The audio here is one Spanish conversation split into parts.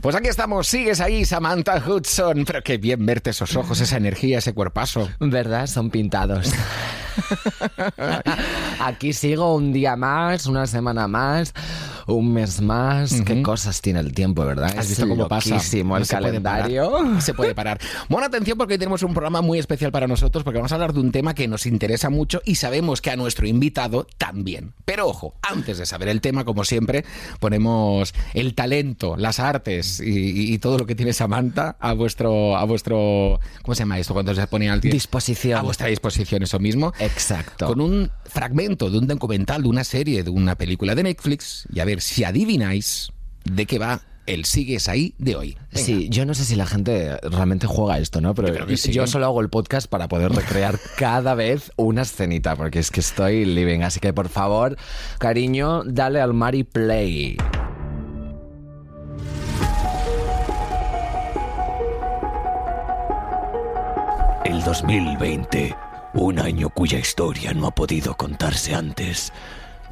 Pues aquí estamos, sigues ahí, Samantha Hudson. Pero qué bien verte esos ojos, esa energía, ese cuerpazo. ¿Verdad? Son pintados. Aquí sigo un día más, una semana más, un mes más. Qué cosas tiene el tiempo, ¿verdad? ¿Has visto cómo pasa? loquísimo el No se puede calendario. No se puede parar. Bueno, atención porque hoy tenemos un programa muy especial para nosotros porque vamos a hablar de un tema que nos interesa mucho y sabemos que a nuestro invitado también. Pero ojo, antes de saber el tema, como siempre, ponemos el talento, las artes y todo lo que tiene Samantha a vuestro, a vuestro, ¿cómo se llama esto? Cuando se pone al Disposición. A vuestra disposición, eso mismo. Exacto. Con un fragmento de un documental, de una serie, de una película de Netflix y a ver si adivináis de qué va el Sigues ahí de hoy. Venga. Sí, yo no sé si la gente realmente juega esto, ¿no? Pero Yo sí. yo solo hago el podcast para poder recrear cada vez una escenita, porque es que estoy living. Así que por favor, cariño, dale al Mari Play. El 2020, un año cuya historia no ha podido contarse antes,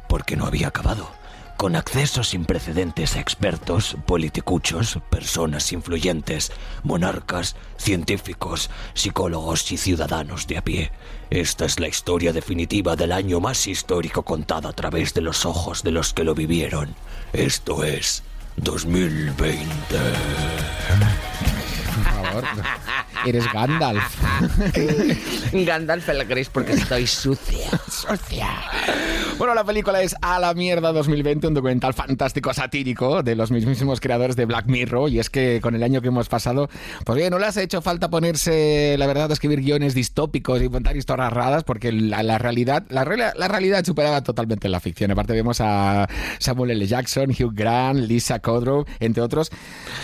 porque no había acabado. Con acceso sin precedentes a expertos, politicuchos, personas influyentes, monarcas, científicos, psicólogos y ciudadanos de a pie. Esta es la historia definitiva del año más histórico contada a través de los ojos de los que lo vivieron. Esto es 2020. Por favor. Eres Gandalf. Gandalf el gris porque estoy sucia. Sucia. Bueno, la película es A la mierda 2020, un documental fantástico satírico de los mismísimos creadores de Black Mirror. Y es que con el año que hemos pasado, pues bien, no les ha hecho falta ponerse, la verdad, a escribir guiones distópicos y contar historias raras, porque la, la realidad, la, real- la realidad superaba totalmente la ficción. Aparte vemos a Samuel L. Jackson, Hugh Grant, Lisa Kudrow, entre otros,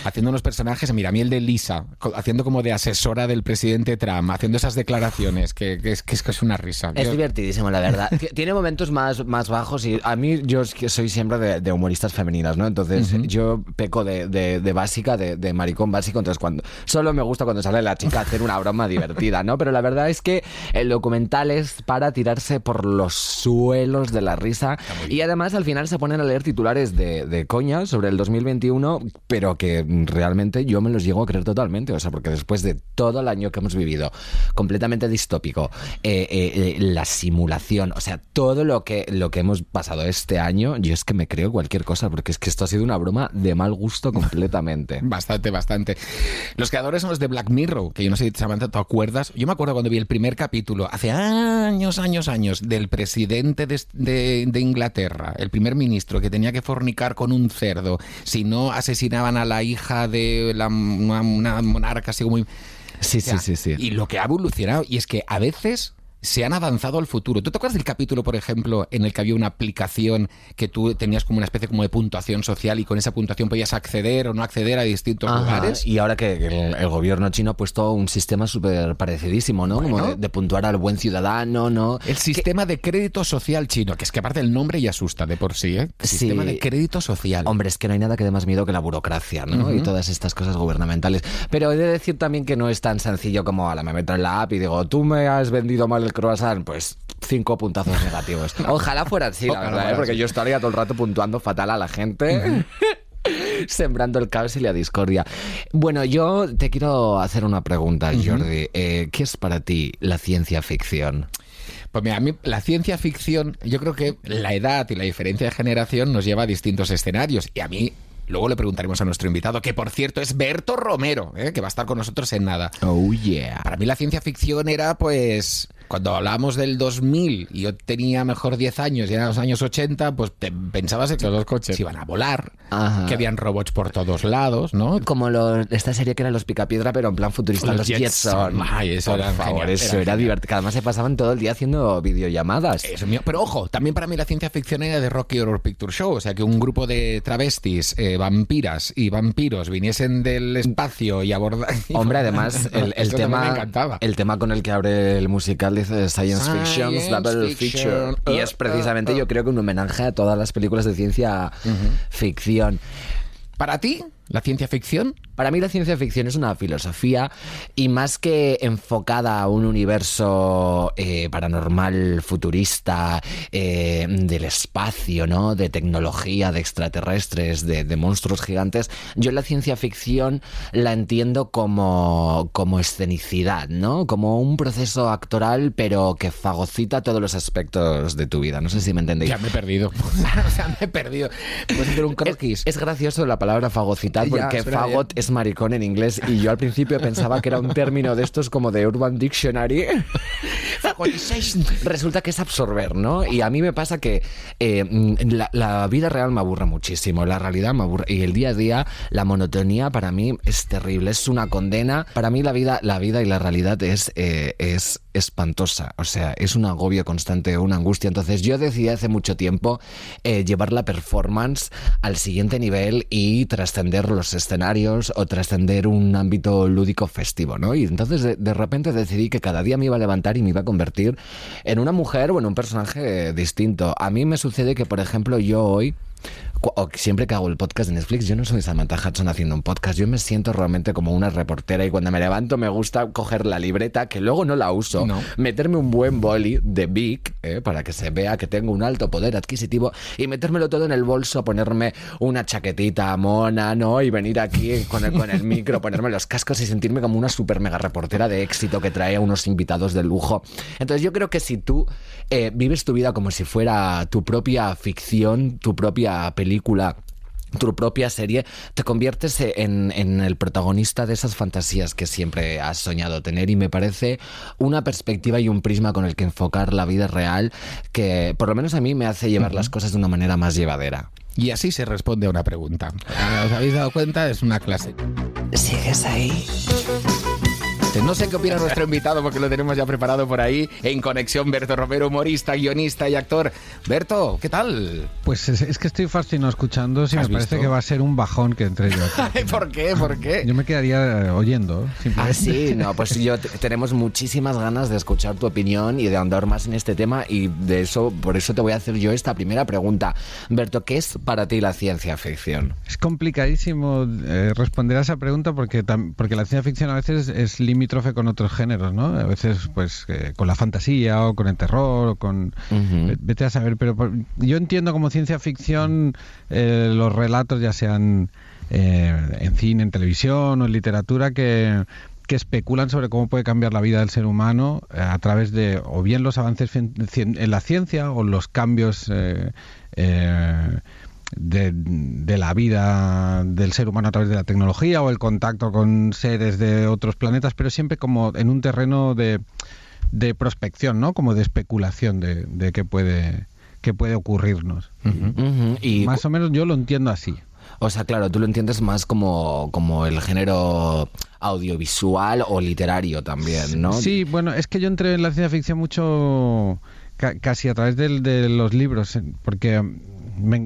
haciendo unos personajes. Mira, a mí el de Lisa, haciendo como de del presidente Trump, haciendo esas declaraciones, que, que es, que es una risa. Es Yo- divertidísimo, la verdad. Tiene momentos más, más bajos y a mí yo soy siempre de, de humoristas femeninas, ¿no? Entonces yo peco de, de- de básica, de, de maricón básico, entonces cuando solo me gusta cuando sale la chica a hacer una broma divertida, ¿no? Pero la verdad es que el documental es para tirarse por los suelos de la risa y además al final se ponen a leer titulares de, de coña sobre el 2021, pero que realmente yo me los llego a creer totalmente, o sea, porque después de todo el año que hemos vivido, completamente distópico, eh, eh, eh, la simulación, o sea, todo lo que, lo que hemos pasado este año, yo es que me creo cualquier cosa, porque es que esto ha sido una broma de mal gusto completamente. Bastante, bastante. Los creadores son los de Black Mirror, que yo no sé Samantha, ¿te acuerdas? Yo me acuerdo cuando vi el primer capítulo, hace años, años, años, del presidente de, de- Inglaterra, el primer ministro, que tenía que fornicar con un cerdo, si no asesinaban a la hija de la, una, monarca, así como... Sí, O sea, sí, sí, sí. Y lo que ha evolucionado, y es que a veces se han avanzado al futuro. ¿Tú te acuerdas del capítulo, por ejemplo, en el que había una aplicación que tú tenías como una especie como de puntuación social y con esa puntuación podías acceder o no acceder a distintos Ajá, lugares? Y ahora que el, el gobierno chino ha puesto un sistema súper parecidísimo, ¿no? Como Bueno. de, de puntuar al buen ciudadano, ¿no? El sistema de crédito social chino, que es que aparte el nombre ya asusta de por sí, ¿eh? Sí. Sistema de crédito social. Hombre, es que no hay nada que dé más miedo que la burocracia, ¿no? Y todas estas cosas gubernamentales. Pero he de decir también que no es tan sencillo como, a la me meto en la app y digo, tú me has vendido mal el croissant, pues cinco puntazos negativos. Ojalá fuera así, la verdad, ¿eh? porque yo estaría todo el rato puntuando fatal a la gente. Sembrando el caos y la discordia. Bueno, yo te quiero hacer una pregunta, Jordi. Eh, ¿Qué es para ti la ciencia ficción? Pues mira, a mí la ciencia ficción, yo creo que la edad y la diferencia de generación nos lleva a distintos escenarios. Y a mí, luego le preguntaremos a nuestro invitado, que por cierto es Berto Romero, ¿eh? que va a estar con nosotros en nada. Oh, yeah. Para mí la ciencia ficción era pues... Cuando hablábamos del 2000 y yo tenía mejor 10 años y eran los años 80, pues te pensabas que los coches iban a volar, Ajá. que habían robots por todos lados, ¿no? Como lo- esta serie que eran los Picapiedra, pero en plan futurista, Los los, Jetson. Jetson. Ay, eso Por era favor, genial, eso era era, divertido. Además se pasaban todo el día haciendo videollamadas. Eso mío. Pero ojo, también para mí la ciencia ficción era de Rocky Horror Picture Show. O sea, que un grupo de travestis, eh, vampiras y vampiros viniesen del espacio y abordaran. Hombre, además, el, tema, me encantaba. el tema con el que abre el musical dice Science, Fiction, Science Double fiction. Feature. Y es Uh, precisamente, uh, uh. yo creo que un homenaje a todas las películas de ciencia ficción. Para ti, la ciencia ficción Para mí la ciencia ficción es una filosofía y más que enfocada a un universo eh, paranormal, futurista, eh, del espacio, ¿no? De tecnología, de extraterrestres, de, de, monstruos gigantes, yo la ciencia ficción la entiendo como, como escenicidad, ¿no? Como un proceso actoral, pero que fagocita todos los aspectos de tu vida. No sé si me entendéis. Ya me he perdido. o sea, me he perdido. ¿Puedes hacer un croquis? Es, es gracioso la palabra fagocitar porque ya, fagot es maricón en inglés y yo al principio pensaba que era un término de estos como de Urban Dictionary. Resulta que es absorber, ¿no? Y a mí me pasa que eh, la, la, vida real me aburre muchísimo, la realidad me aburre y el día a día, la monotonía para mí es terrible, es una condena. Para mí la vida, la vida y la realidad es, eh, es espantosa, o sea, es un agobio constante, una angustia. Entonces yo decidí hace mucho tiempo eh, llevar la performance al siguiente nivel y trascender los escenarios o trascender un ámbito lúdico festivo, ¿no? Y entonces de, de, repente decidí que cada día me iba a levantar y me iba a convertir en una mujer o en un personaje distinto. A mí me sucede que, por ejemplo, yo hoy siempre que hago el podcast de Netflix, yo no soy Samantha Hudson haciendo un podcast, yo me siento realmente como una reportera y cuando me levanto me gusta coger la libreta, que luego no la uso, no. meterme un buen boli de Big, eh, para que se vea que tengo un alto poder adquisitivo y metérmelo todo en el bolso, ponerme una chaquetita mona, ¿no? Y venir aquí con el, con el micro, ponerme los cascos y sentirme como una super mega reportera de éxito que trae a unos invitados de lujo. Entonces yo creo que si tú eh, vives tu vida como si fuera tu propia ficción, tu propia película, tu propia serie, te conviertes en, en, el protagonista de esas fantasías que siempre has soñado tener y me parece una perspectiva y un prisma con el que enfocar la vida real que por lo menos a mí me hace llevar uh -huh. las cosas de una manera más llevadera. Y así se responde a una pregunta. ¿Os habéis dado cuenta? Es una clase. ¿Sigues ahí? No sé qué opina nuestro invitado porque lo tenemos ya preparado por ahí en conexión. Berto Romero, humorista, guionista y actor. Berto, ¿qué tal? Pues es, es que estoy fascinado escuchando. Si me visto? parece que va a ser un bajón que entre yo. ¿Por qué? ¿Por qué? Yo me quedaría oyendo. Ah, sí, no, pues yo tenemos muchísimas ganas de escuchar tu opinión y de andar más en este tema y de eso, por eso te voy a hacer yo esta primera pregunta. Berto, ¿qué es para ti la ciencia ficción? Es complicadísimo eh, responder a esa pregunta porque, porque la ciencia ficción a veces es límite con otros géneros, ¿no? A veces, pues, eh, con la fantasía o con el terror o con... Uh -huh. Vete a saber, pero por, yo entiendo como ciencia ficción eh, los relatos, ya sean eh, en cine, en televisión o en literatura, que que especulan sobre cómo puede cambiar la vida del ser humano a través de o bien los avances en la ciencia o los cambios eh, eh, de, de, la vida del ser humano a través de la tecnología o el contacto con seres de otros planetas, pero siempre como en un terreno de, de prospección, ¿no? Como de especulación de, de qué puede qué puede ocurrirnos. Uh -huh. Uh -huh. Y más o menos yo lo entiendo así. O sea, claro, tú lo entiendes más como, como el género audiovisual o literario también, ¿no? Sí, bueno, es que yo entré en la ciencia ficción mucho ca casi a través de, de los libros, porque me,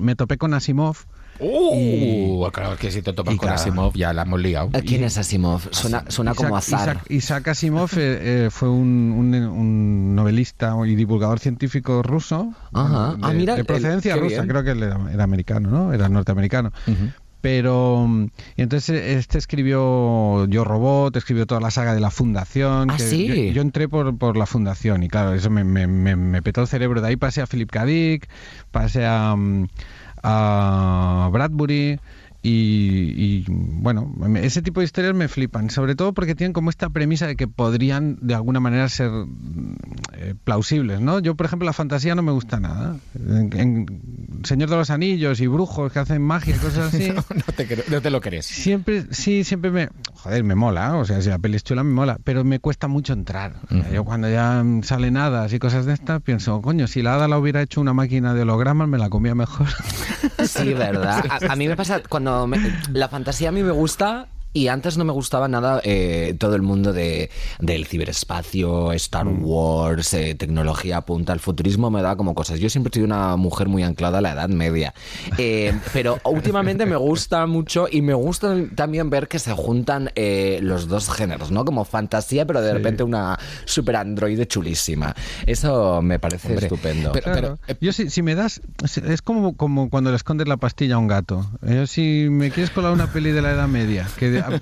me topé con Asimov. Uh, y, claro, que si te topas con claro. Asimov ya la hemos liado. ¿Quién es Asimov? Suena, suena Isaac, como azar. Isaac, Isaac Asimov eh, eh, fue un, un, un, novelista y divulgador científico ruso. Ajá. De, ah, mira, de procedencia el, rusa, bien. creo que él era, era, americano, ¿no? Era norteamericano. Uh -huh pero y entonces este escribió Yo Robot, escribió toda la saga de la Fundación. ¿Ah, que sí? yo, yo, entré por, por la Fundación y claro, eso me, me, me, me, petó el cerebro. De ahí pasé a Philip K. Dick, pasé a, a Bradbury. Y, y, bueno, ese tipo de historias me flipan, sobre todo porque tienen como esta premisa de que podrían de alguna manera ser eh, plausibles, ¿no? Yo, por ejemplo, la fantasía no me gusta nada. En, en Señor de los Anillos y brujos que hacen magia y cosas así. no, no, te, no, te, lo crees. Siempre, sí, siempre me. Joder, me mola, o sea, si la peli es chula me mola, pero me cuesta mucho entrar. O sea, uh -huh. Yo cuando ya salen hadas y cosas de estas, pienso, coño, si la hada la hubiera hecho una máquina de hologramas, me la comía mejor. Sí, ¿verdad? A, a mí me pasa cuando la fantasía a mí me gusta Y antes no me gustaba nada eh, todo el mundo de, del ciberespacio, Star Mm. Wars, eh, tecnología punta. El futurismo me da como cosas. Yo siempre he sido una mujer muy anclada a la Edad Media. Eh, pero últimamente me gusta mucho y me gusta también ver que se juntan eh, los dos géneros, ¿no? Como fantasía, pero de repente una super androide chulísima. Eso me parece Hombre, estupendo. pero- Claro. eh, Yo si, si me das, es como, como cuando le escondes la pastilla a un gato. Yo si me quieres colar una peli de la Edad Media, que, de- a,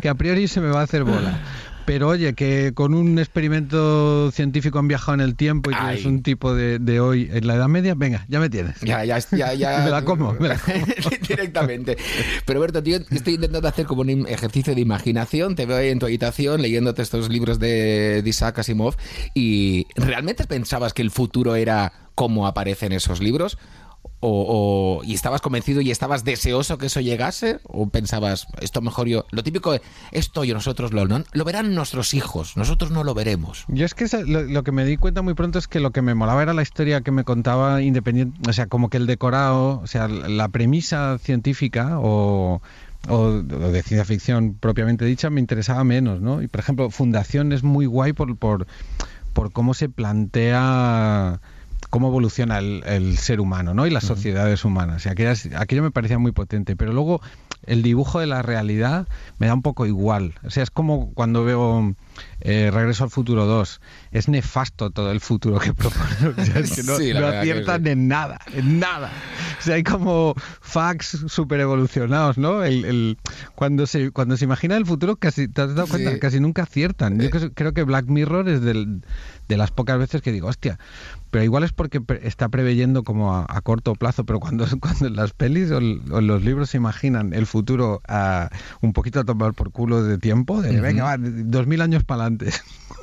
que a priori se me va a hacer bola. Pero oye, que con un experimento científico han viajado en el tiempo y tienes Ay. un tipo de, de hoy en la Edad Media, venga, ya me tienes. Ya, ya, ya, ya. Me la como, me la como. Directamente. Pero Berto, tío, estoy intentando hacer como un ejercicio de imaginación. Te veo ahí en tu habitación leyéndote estos libros de, de Isaac Asimov. ¿Y realmente pensabas que el futuro era como aparece en esos libros? Y estabas convencido y estabas deseoso que eso llegase o pensabas esto mejor yo lo típico de, esto yo nosotros lo lo verán nuestros hijos nosotros no lo veremos Yo es que lo que me di cuenta muy pronto es que lo que me molaba era la historia que me contaba independiente, o sea, como que el decorado, o sea, la premisa científica o, o de ciencia ficción propiamente dicha me interesaba menos, ¿no? Y por ejemplo, Fundación es muy guay por, por, por cómo se plantea cómo evoluciona el, el ser humano ¿no? y las sociedades humanas. Y aquellas- aquello me parecía muy potente. Pero luego el dibujo de la realidad me da un poco igual. O sea, es como cuando veo eh, Regreso al Futuro 2. Es nefasto todo el futuro que proponen. O sea, es que no, Sí, no que aciertan sí. en nada, en nada. O sea, hay como facts super evolucionados, ¿no? El, el- cuando, se, cuando se imagina el futuro, casi, ¿te has dado cuenta? Sí. Casi nunca aciertan. Yo Eh. creo- que Black Mirror es del- de las pocas veces que digo, hostia, pero igual es porque pre- está preveyendo como a, a corto plazo, pero cuando, cuando en las pelis o, o los libros se imaginan el futuro a un poquito a tomar por culo de tiempo, de venga, va, dos mil años para adelante.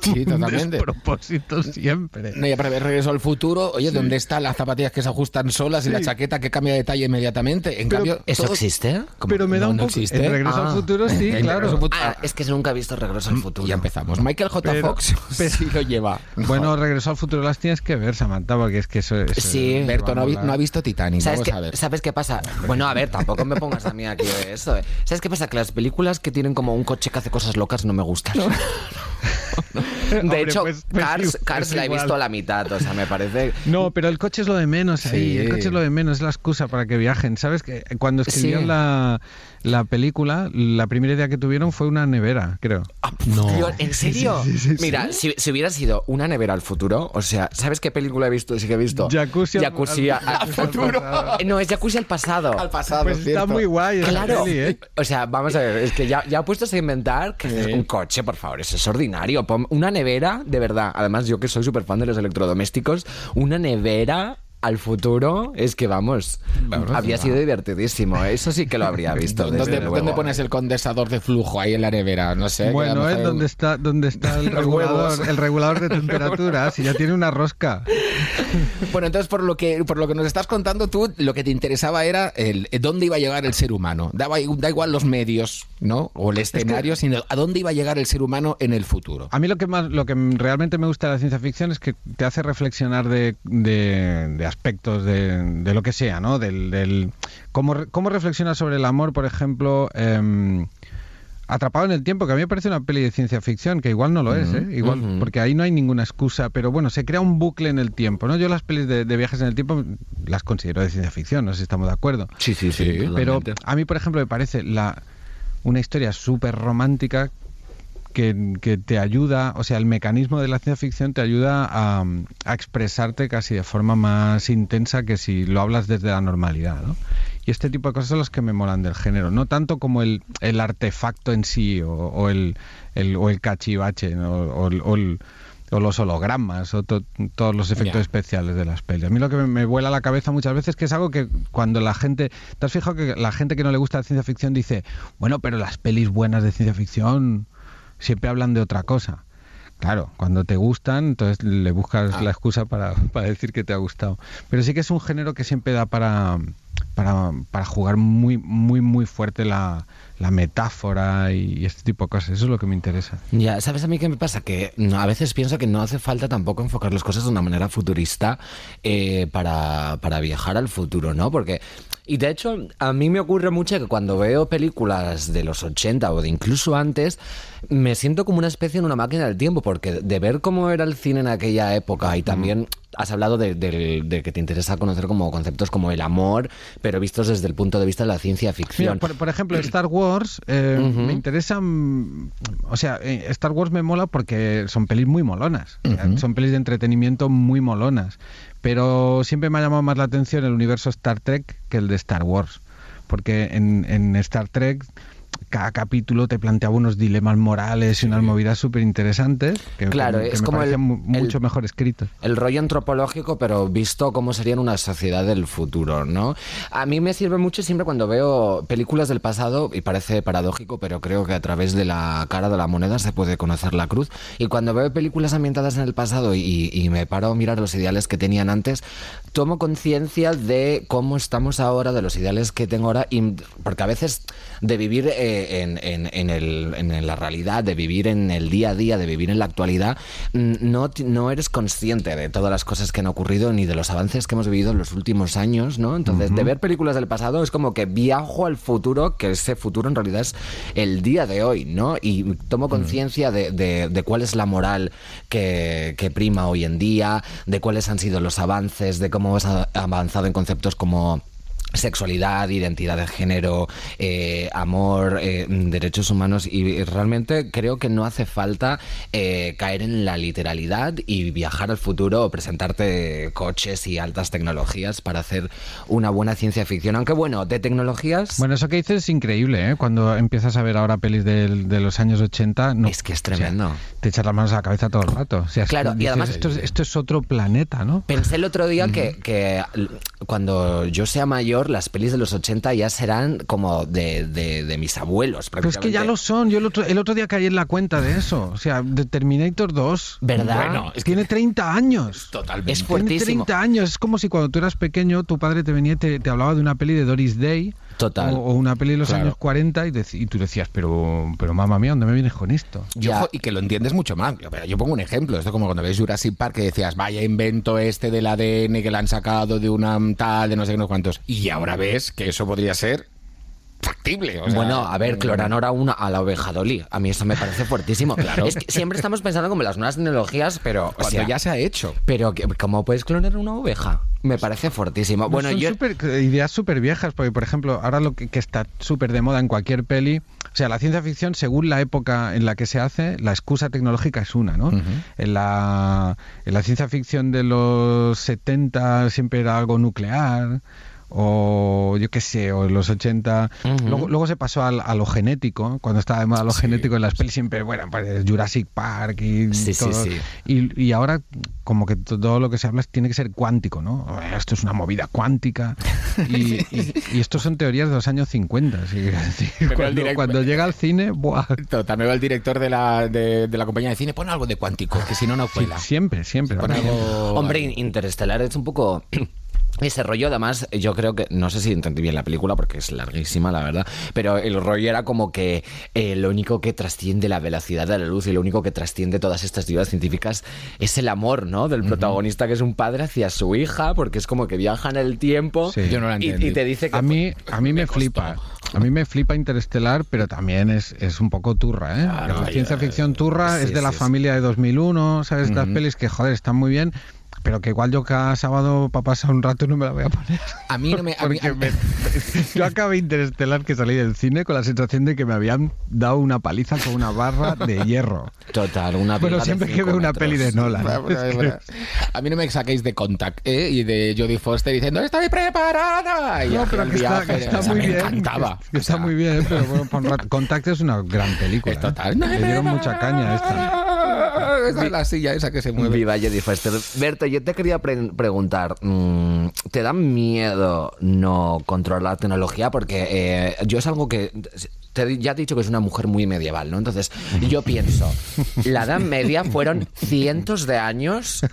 Sí, totalmente. propósito siempre. No, ya para ver regreso al futuro, oye, ¿dónde están las zapatillas que se ajustan solas y la Sí. chaqueta que cambia de talla inmediatamente? En Pero- cambio, ¿Eso todo- existe? ¿Cómo? Pero me da No, un no poco... existe. En Regreso Ah. al futuro sí, claro. Futuro- Ah, es que nunca he visto Regreso al Futuro. Y ya empezamos. Michael J. Pero- Fox pero- sí lo lleva. Bueno, Regreso al futuro las tienes que ver, Samantha, porque es que eso... eso Sí. te Berto no ha, no ha visto Titanic, ¿Sabes vamos qué, a ver. ¿Sabes qué pasa? Bueno, a ver, tampoco me pongas a mí aquí de eso. ¿eh? ¿Sabes qué pasa? Que las películas que tienen como un coche que hace cosas locas no me gustan. De hecho, pues- pues Cars, Cars la he visto a la mitad, o sea, me parece... No, pero el coche es lo de menos ahí. Sí. El coche es lo de menos, es la excusa para que viajen. ¿Sabes que cuando escribieron Sí. la, la película, la primera idea que tuvieron fue una nevera, creo. No. Tío, ¿En serio? sí, sí, sí. Mira, si, si hubiera sido una nevera al futuro, o sea, ¿sabes qué película he visto? Sí que he visto. Jacuzzi al- Jacuzzi al- a- al futuro. No, es Jacuzzi al pasado. Al pasado, Pues está muy guay Claro. peli, ¿eh? O sea, vamos a ver, es que ya, ya puestos a inventar que es un coche, por favor, eso es ordinario. Una nevera, de verdad. Además, yo que soy súper fan de los electrodomésticos, una nevera al futuro es que vamos, Vamos, habría sido divertidísimo. Eso sí que lo habría visto. desde ¿Dónde, luego. dónde pones el condensador de flujo? Ahí en la nevera, no sé. que Bueno, es mejor- donde está, donde está el regulador, el regulador de temperatura, si ya tiene una rosca. Bueno, entonces por lo que por lo que nos estás contando tú, lo que te interesaba era el eh, dónde iba a llegar el ser humano. Daba, da igual los medios, ¿no? O el escenario, sino a dónde iba a llegar el ser humano en el futuro. A mí lo que más, lo que realmente me gusta de la ciencia ficción es que te hace reflexionar de, de- de aspectos de, de lo que sea, ¿no? Del, del cómo, cómo reflexionar sobre el amor, por ejemplo. em, Atrapado en el tiempo, que a mí me parece una peli de ciencia ficción, que igual no lo es, ¿eh? Igual, porque ahí no hay ninguna excusa, pero bueno, se crea un bucle en el tiempo, ¿no? Yo las pelis de, de viajes en el tiempo las considero de ciencia ficción, no sé si estamos de acuerdo. Sí, sí, sí. Pero totalmente. a mí, por ejemplo, me parece la, una historia súper romántica que, que te ayuda, o sea, el mecanismo de la ciencia ficción te ayuda a, a expresarte casi de forma más intensa que si lo hablas desde la normalidad, ¿no? Y este tipo de cosas son las que me molan del género, no tanto como el, el artefacto en sí o, o el, el- o el cachivache ¿no? o, o el- o los hologramas o to- todos los efectos especiales de las pelis. A mí lo que me, me vuela la cabeza muchas veces que es algo que cuando la gente... ¿Te has fijado que la gente que no le gusta la ciencia ficción dice, bueno, pero las pelis buenas de ciencia ficción siempre hablan de otra cosa? Claro, cuando te gustan, entonces le buscas Ah. la excusa para, para decir que te ha gustado. Pero sí que es un género que siempre da para, para, para jugar muy, muy, muy fuerte la, la metáfora y este tipo de cosas. Eso es lo que me interesa. Ya, ¿sabes a mí qué me pasa? Que a veces pienso que no hace falta tampoco enfocar las cosas de una manera futurista eh, para, para viajar al futuro, ¿no? Porque Y de hecho, a mí me ocurre mucho que cuando veo películas de los 80 o de incluso antes, me siento como una especie en una máquina del tiempo, porque de ver cómo era el cine en aquella época y también has hablado de, de- de que te interesa conocer como conceptos como el amor, pero vistos desde el punto de vista de la ciencia Mira, ficción. por, por ejemplo, Star Wars eh, me interesa. mm, O sea, eh, Star Wars me mola porque son pelis muy molonas. Son pelis de entretenimiento muy molonas. Pero siempre me ha llamado más la atención el universo Star Trek que el de Star Wars. Porque en, Star Trek. Cada capítulo te planteaba unos dilemas morales y unas movidas súper interesantes que, Claro, que es me como el- mucho mejor escritos. El rollo antropológico, pero visto cómo sería en una sociedad del futuro, ¿no? A mí me sirve mucho siempre cuando veo películas del pasado, y parece paradójico, pero creo que a través de la cara de la moneda se puede conocer la cruz. Y cuando veo películas ambientadas en el pasado y, y me paro a mirar los ideales que tenían antes, tomo conciencia de cómo estamos ahora, de los ideales que tengo ahora, y, porque a veces de vivir eh, en, en- en el- en la realidad, de vivir en el día a día, de vivir en la actualidad, mm, no, no eres consciente de todas las cosas que han ocurrido ni de los avances que hemos vivido en los últimos años, ¿no? Entonces, de ver películas del pasado es como que viajo al futuro, que ese futuro en realidad es el día de hoy, ¿no? Y tomo conciencia de, de- de cuál es la moral que, que prima hoy en día, de cuáles han sido los avances, de cómo a- avanzado en conceptos como sexualidad, identidad de género, eh, amor, eh, derechos humanos y realmente creo que no hace falta eh, caer en la literalidad y viajar al futuro o presentarte coches y altas tecnologías para hacer una buena ciencia ficción. Aunque bueno, de tecnologías... Bueno, eso que dices es increíble, ¿eh? Cuando empiezas a ver ahora pelis del- de, los años 80, no, Es que es o sea, tremendo. te echas las manos a la cabeza todo el rato. O sea, es Claro, y además- Esto es, esto es otro planeta, ¿no? Pensé el otro día que, que cuando yo sea mayor, las pelis de los 80 ya serán como de, de- de mis abuelos. Pero es que ya lo son. Yo el otro, el otro día caí en la cuenta de eso. O sea, de Terminator 2. ¿Verdad? Bueno, es que Tiene 30 años. totalmente. Es Tiene fuertísimo. 30 años. Es como si cuando tú eras pequeño, tu padre te venía y te, te hablaba de una peli de Doris Day. Total. O, o una peli de los Claro. años 40 y, dec- y tú decías, pero, pero mamá mía, ¿dónde me vienes con esto? Yo, y que lo entiendes mucho más. Yo, pero yo pongo un ejemplo. Esto como cuando ves Jurassic Park que decías, vaya invento este del ADN que le han sacado de una tal, de no sé qué, no sé cuántos. Y ahora ves que eso podría ser factible. o sea, bueno, a ver, cloranora una a la oveja Dolly. A mí eso me parece fuertísimo. Claro. Es que siempre estamos pensando como en las nuevas tecnologías, pero. o Cuando sea, ya se ha hecho. Pero, que- ¿cómo puedes clonar una oveja? Me parece fuertísimo. Bueno, Son yo. súper- ideas súper viejas, porque por ejemplo, ahora lo que, que está súper de moda en cualquier peli, o sea, la ciencia ficción, según la época en la que se hace, la excusa tecnológica es una, ¿no? en, la, en la ciencia ficción de los 70 siempre era algo nuclear, o yo qué sé, o en los 80. Ujú. luego, luego se pasó al- a, lo genético, cuando estaba de moda lo genético en las pelis, siempre, bueno, pues Jurassic Park y Sí, sí, todo. sí. Y, y ahora, como que todo lo que se habla tiene que ser cuántico, ¿no? Esto es una movida cuántica. Y, y- y esto son teorías de los años 50. sí, es decir, Pero el cuando, direct- cuando llega al cine, ¡buah! Total, me va el director de la, de, de la compañía de cine, pon algo de cuántico, que si no, no Sí, cuela. siempre, siempre. Algo- Hombre, Interestelar es un poco. Ese rollo, además, yo creo que, no sé si entendí bien la película porque es larguísima, la verdad, pero el rollo era como que eh, lo único que trasciende la velocidad de la luz y lo único que trasciende todas estas teorías científicas es el amor, ¿no? Del protagonista que es un padre hacia su hija, porque es como que viaja en el tiempo Sí. Yo no la y, y te dice que... A mí, a mí me, flipa. A mí me flipa Interestelar, pero también es, es un poco turra, ¿eh? Claro, la ciencia ficción turra sí, es de la sí, familia de 2001, ¿sabes? Estas pelis que, joder, están muy bien, pero que igual yo cada sábado para pasar un rato no me la voy a poner. A mí no me... a mí- Porque me- yo acabé Interestelar que salí del cine con la sensación de que me habían dado una paliza con una barra de hierro. Total, una Bueno, siempre que veo una peli de Nolan. Bueno, bueno, bueno. A mí no me saquéis de Contact ¿eh? y de Jodie Foster diciendo ¡Estoy preparada! Y No, pero que está, que está muy me bien. encantaba. que O está sea, muy bien, pero bueno, por un rato- Contact es una gran película. Es ¿eh? total. Le dieron mucha caña a esta. Esa es la silla esa que se mueve. Viva Jodie Foster. Berto, yo te quería pre- preguntar, mm, ¿te da miedo no controlar la tecnología? Porque eh, yo es algo que... te- ya te he dicho que es una mujer muy medieval, ¿no? Entonces, yo pienso, la Edad Media fueron cientos de años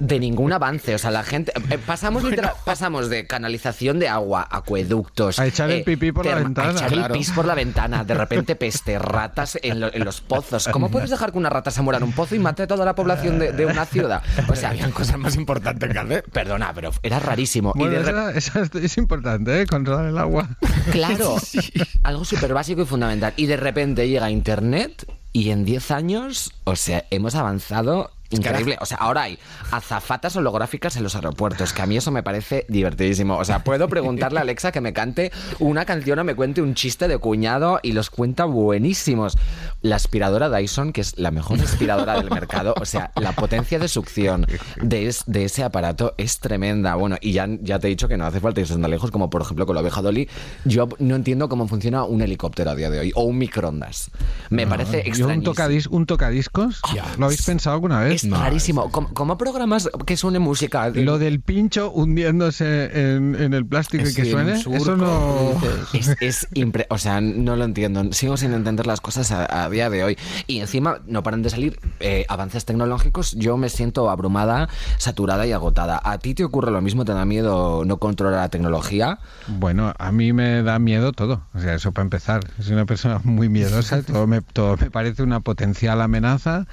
de ningún avance. O sea, la gente... eh, pasamos, literal- pasamos de canalización de agua, acueductos... A echar el pipí por la ventana. A echar Claro. el pis por la ventana. De repente peste, ratas en, lo- en los pozos. ¿Cómo puedes dejar que una rata se muera en un pozo y y maté a toda la población de, de una ciudad. O sea, habían cosas más importantes que hacer. Perdona, pero era rarísimo. Bueno, y de esa- esa es, es importante, ¿eh? Controlar el agua. Claro, algo súper básico y fundamental. Y de repente llega Internet y en 10 años, o sea, hemos avanzado increíble. O sea, ahora hay azafatas holográficas en los aeropuertos, que a mí eso me parece divertidísimo. O sea, puedo preguntarle a Alexa que me cante una canción o me cuente un chiste de cuñado y los cuenta buenísimos. La aspiradora Dyson, que es la mejor aspiradora del mercado, o sea, la potencia de succión de, es- de ese aparato es tremenda. Bueno, y ya, ya te he dicho que no hace falta irse tan lejos como por ejemplo con la oveja Dolly. Yo no entiendo cómo funciona un helicóptero a día de hoy o un microondas. Me parece Yo un, extrañísimo. tocadis, un tocadiscos, ¿lo habéis pensado alguna vez? Es rarísimo. ¿Cómo, cómo programas que suene música? Lo del pincho hundiéndose en, en el plástico y que suene, surco, eso no... Es, es impre- o sea, no lo entiendo. Sigo sin entender las cosas a, a día de hoy. Y encima no paran de salir eh, avances tecnológicos. Yo me siento abrumada, saturada y agotada. ¿A ti te ocurre lo mismo? ¿Te da miedo no controlar la tecnología? Bueno, a mí me da miedo todo. O sea, eso para empezar. Soy una persona muy miedosa. Todo me, todo me parece una potencial amenaza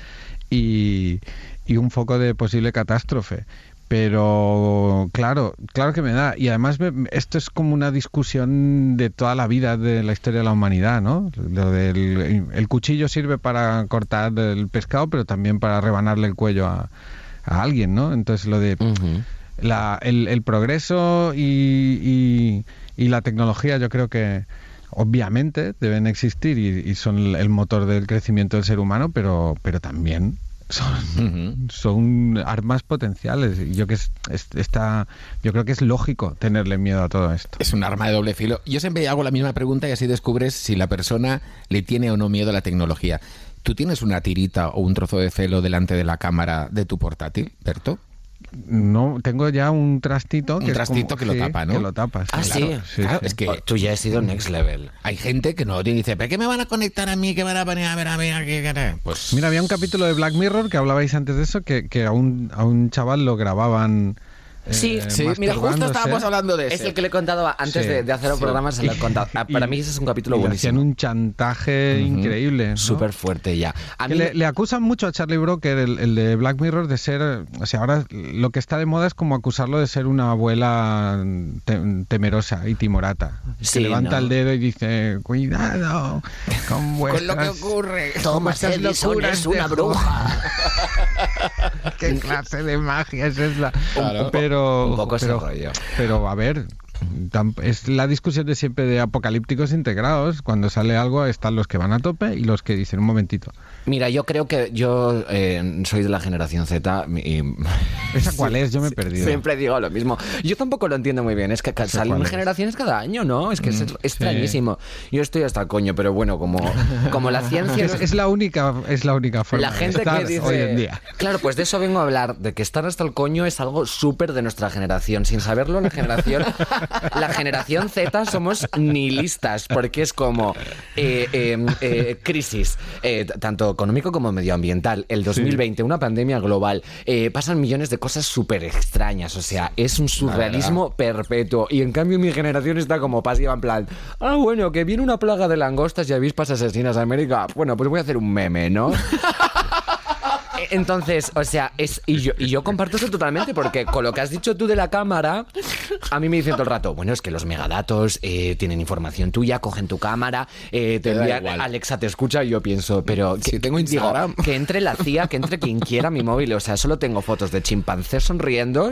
y, y un foco de posible catástrofe. Pero claro, claro que me da. Y además me- esto es como una discusión de toda la vida de la historia de la humanidad, ¿no? Lo del el cuchillo sirve para cortar el pescado, pero también para rebanarle el cuello a, a alguien, ¿no? Entonces lo de la- el, el progreso y, y- y la tecnología yo creo que obviamente deben existir y, y son el, motor del crecimiento del ser humano, pero, pero también son, son armas potenciales. Yo que es, es- está, yo creo que es lógico tenerle miedo a todo esto. Es un arma de doble filo. Yo siempre hago la misma pregunta y así descubres si la persona le tiene o no miedo a la tecnología. ¿Tú tienes una tirita o un trozo de celo delante de la cámara de tu portátil, Berto? No, tengo ya un trastito que Un es trastito como- que lo sí, tapa, ¿no? Que lo tapa. Ah, sí. Claro, sí. es que Tú ya has sido next level. hay gente que no dice, ¿pero qué me van a conectar a mí? ¿Qué van a poner a ver, a ver, a qué, qué, qué?". Pues Mira, había un capítulo de Black Mirror que hablabais antes de eso, que, que a, un, a un chaval lo grababan. Eh, Sí, sí, mira, justo estábamos hablando de Es ese. el que le he contado antes Sí, de, de hacer el sí. programa, se lo he contado. Ah, Para Y- mí ese es un capítulo y le hacían buenísimo. un chantaje increíble. ¿no? Súper fuerte ya. A Que mí le, le acusan mucho a Charlie Broker, el, el de Black Mirror, de ser. O sea, ahora lo que está de moda es como acusarlo de ser una abuela te- temerosa y timorata. Sí, que levanta ¿no? el dedo y dice: Cuidado con Con vuestras. lo que ocurre. Thomas vuestras Edison locuras es una bruja. ¿Qué clase de magia es esa? Claro. Pero, Un poco ese pero, rollo. pero a ver, es la discusión de siempre de apocalípticos integrados. Cuando sale algo están los que van a tope y los que dicen un momentito. Mira, yo creo que yo eh, soy de la generación Z y ¿Esa cuál es? Yo me he perdido. siempre digo lo mismo. Yo tampoco lo entiendo muy bien. Es que salen es. generaciones cada año, ¿no? Es que es extrañísimo. Yo estoy hasta el coño, pero bueno, como, como la ciencia... Es, es la única es la única forma La gente de estar que dice. hoy en día. Claro, pues de eso vengo a hablar, de que estar hasta el coño es algo súper de nuestra generación. Sin saberlo, la generación. la generación Z somos nihilistas, porque es como eh, eh, eh, crisis, eh, tanto económico como medioambiental. El 2020, una pandemia global. pasan millones de cosas súper extrañas. O sea, es un surrealismo perpetuo. Y en cambio, mi generación está como pasiva, en plan. Ah, bueno, que viene una plaga de langostas y avispas asesinas a América. Bueno, pues voy a hacer un meme, ¿no? Eh, Entonces, o sea, es y yo, y yo comparto eso totalmente porque con lo que has dicho tú de la cámara, a mí me dicen todo el rato, bueno, es que los megadatos eh, tienen información tuya, cogen tu cámara, eh, te envían- igual. Alexa te escucha y yo pienso, pero Si tengo Instagram. digo, que entre la CIA, que entre quien quiera a mi móvil, o sea, solo tengo fotos de chimpancés sonriendo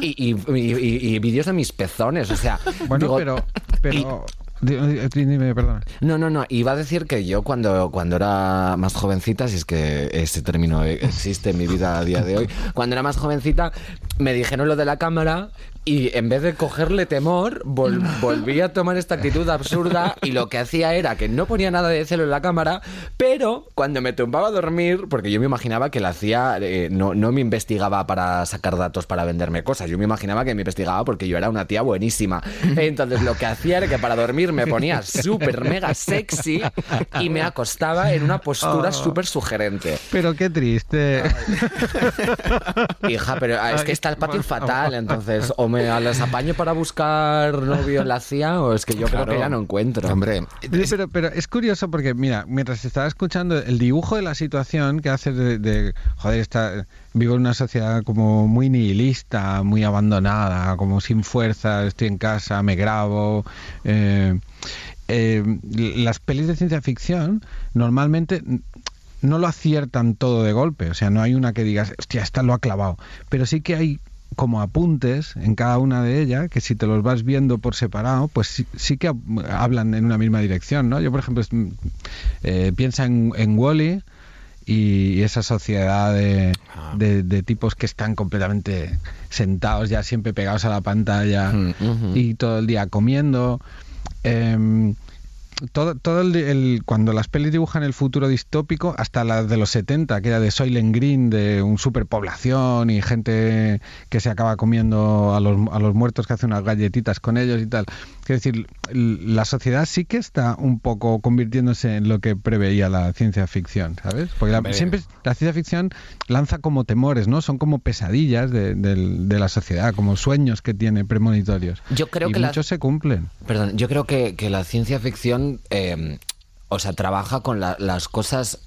y, y- y- y- y vídeos de mis pezones, o sea, Bueno, digo, pero pero dime, perdona. no, no, no. Iba a decir que yo cuando, cuando era más jovencita, si es que ese término existe en mi vida a día de hoy, cuando era más jovencita me dijeron lo de la cámara y en vez de cogerle temor, vol- volví a tomar esta actitud absurda y lo que hacía era que no ponía nada de celo en la cámara, pero cuando me tumbaba a dormir, porque yo me imaginaba que la hacía, eh, no, no me investigaba para sacar datos para venderme cosas, yo me imaginaba que me investigaba porque yo era una tía buenísima. Entonces lo que hacía era que para dormir me ponía súper mega sexy y me acostaba en una postura súper sugerente. Pero qué triste. Hija, pero es que está el patio fatal, entonces o me me las apaño para buscar novio en la CIA o es que yo creo que ya no encuentro. Hombre, Pero, pero es curioso porque, mira, mientras estaba escuchando el dibujo de la situación que hace de, de, joder, está, vivo en una sociedad como muy nihilista, muy abandonada, como sin fuerza, estoy en casa, me grabo. Eh, eh, las pelis de ciencia ficción normalmente no lo aciertan todo de golpe, o sea, no hay una que digas, hostia, esta lo ha clavado, pero sí que hay como apuntes en cada una de ellas que si te los vas viendo por separado, pues sí, sí que hablan en una misma dirección, ¿no? Yo, por ejemplo, eh, piensa en, en Wally y esa sociedad de, Ah. de, de tipos que están completamente sentados ya siempre pegados a la pantalla Mm, y todo el día comiendo. Em, todo, todo el, el- cuando las pelis dibujan el futuro distópico, hasta las de los 70, que era de Soylent Green, de un superpoblación y gente que se acaba comiendo a los, a los muertos que hace unas galletitas con ellos y tal. Quiero decir, la sociedad sí que está un poco convirtiéndose en lo que preveía la ciencia ficción, ¿sabes? Porque la- siempre la ciencia ficción lanza como temores, ¿no? Son como pesadillas de, la sociedad, como sueños que tiene premonitorios. Yo creo y que la- muchos se cumplen. Perdón, yo creo que, que la ciencia ficción, eh, o sea, trabaja con la- las cosas,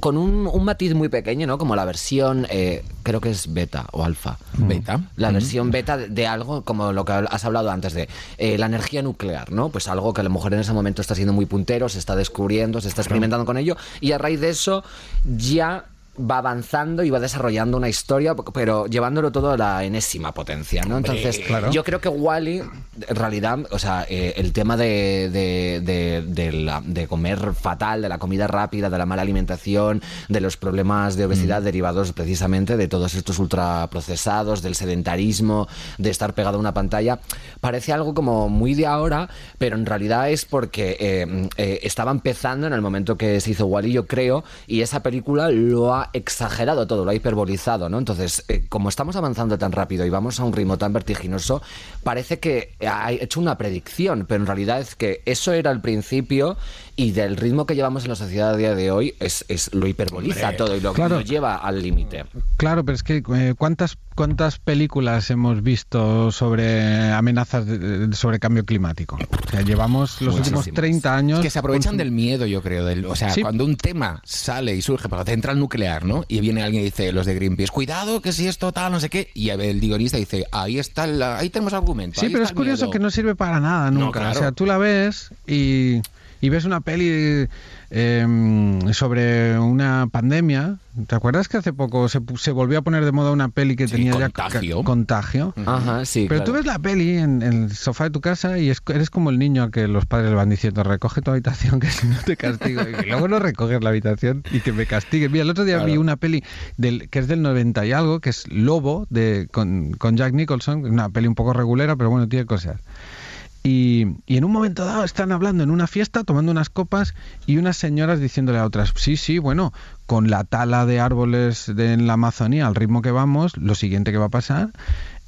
con un, un matiz muy pequeño, ¿no? Como la versión, eh, creo que es beta o alfa. Beta. La versión beta de, de algo como lo que has hablado antes de eh, la energía nuclear, ¿no? Pues algo que a lo mejor en ese momento está siendo muy puntero, se está descubriendo, se está experimentando con ello, y a raíz de eso ya va avanzando y va desarrollando una historia, pero llevándolo todo a la enésima potencia, ¿no? Entonces, Claro. yo creo que Wally, en realidad, o sea, eh, el tema de, de, de- de la- de comer fatal, de la comida rápida, de la mala alimentación, de los problemas de obesidad derivados precisamente de todos estos ultraprocesados, del sedentarismo, de estar pegado a una pantalla, parece algo como muy de ahora, pero en realidad es porque eh, eh, estaba empezando en el momento que se hizo Wally, yo creo, y esa película lo ha exagerado todo, lo ha hiperbolizado, ¿no? Entonces, eh, como estamos avanzando tan rápido y vamos a un ritmo tan vertiginoso, parece que ha hecho una predicción, pero en realidad es que eso era el principio y del ritmo que llevamos en la sociedad a día de hoy es, es lo hiperboliza todo y lo, Claro. lo lleva al límite. Claro, pero es que eh, ¿cuántas, ¿cuántas películas hemos visto sobre amenazas de- sobre cambio climático? O sea, llevamos los últimos Muchísimas. 30 años... que se aprovechan con del miedo, yo creo. Del, o sea, Sí. cuando un tema sale y surge para la central nuclear, ¿no? Y viene alguien y dice, los de Greenpeace, cuidado, que si esto tal, no sé qué. Y el guionista dice, ahí está, la- ahí tenemos argumento. Sí, pero es curioso miedo". que no sirve para nada No, nunca. claro. O sea, tú la ves y, y ves una peli eh, sobre una pandemia. ¿Te acuerdas que hace poco se, pu- se volvió a poner de moda una peli que Sí, tenía ya Contagio. ca- contagio? Ajá, sí. Pero claro. tú ves la peli en, en el sofá de tu casa y es- eres como el niño al que los padres le van diciendo recoge tu habitación que si no te castigo y luego no recoges la habitación y que me castiguen. Mira, el otro día vi una peli del, que es del 90 y algo, que es Lobo de, con, con Jack Nicholson, una peli un poco regulera, pero bueno, tiene cosas. Y, y en un momento dado están hablando en una fiesta, tomando unas copas y unas señoras diciéndole a otras, sí, sí, bueno, con la tala de árboles de, en la Amazonía, al ritmo que vamos, lo siguiente que va a pasar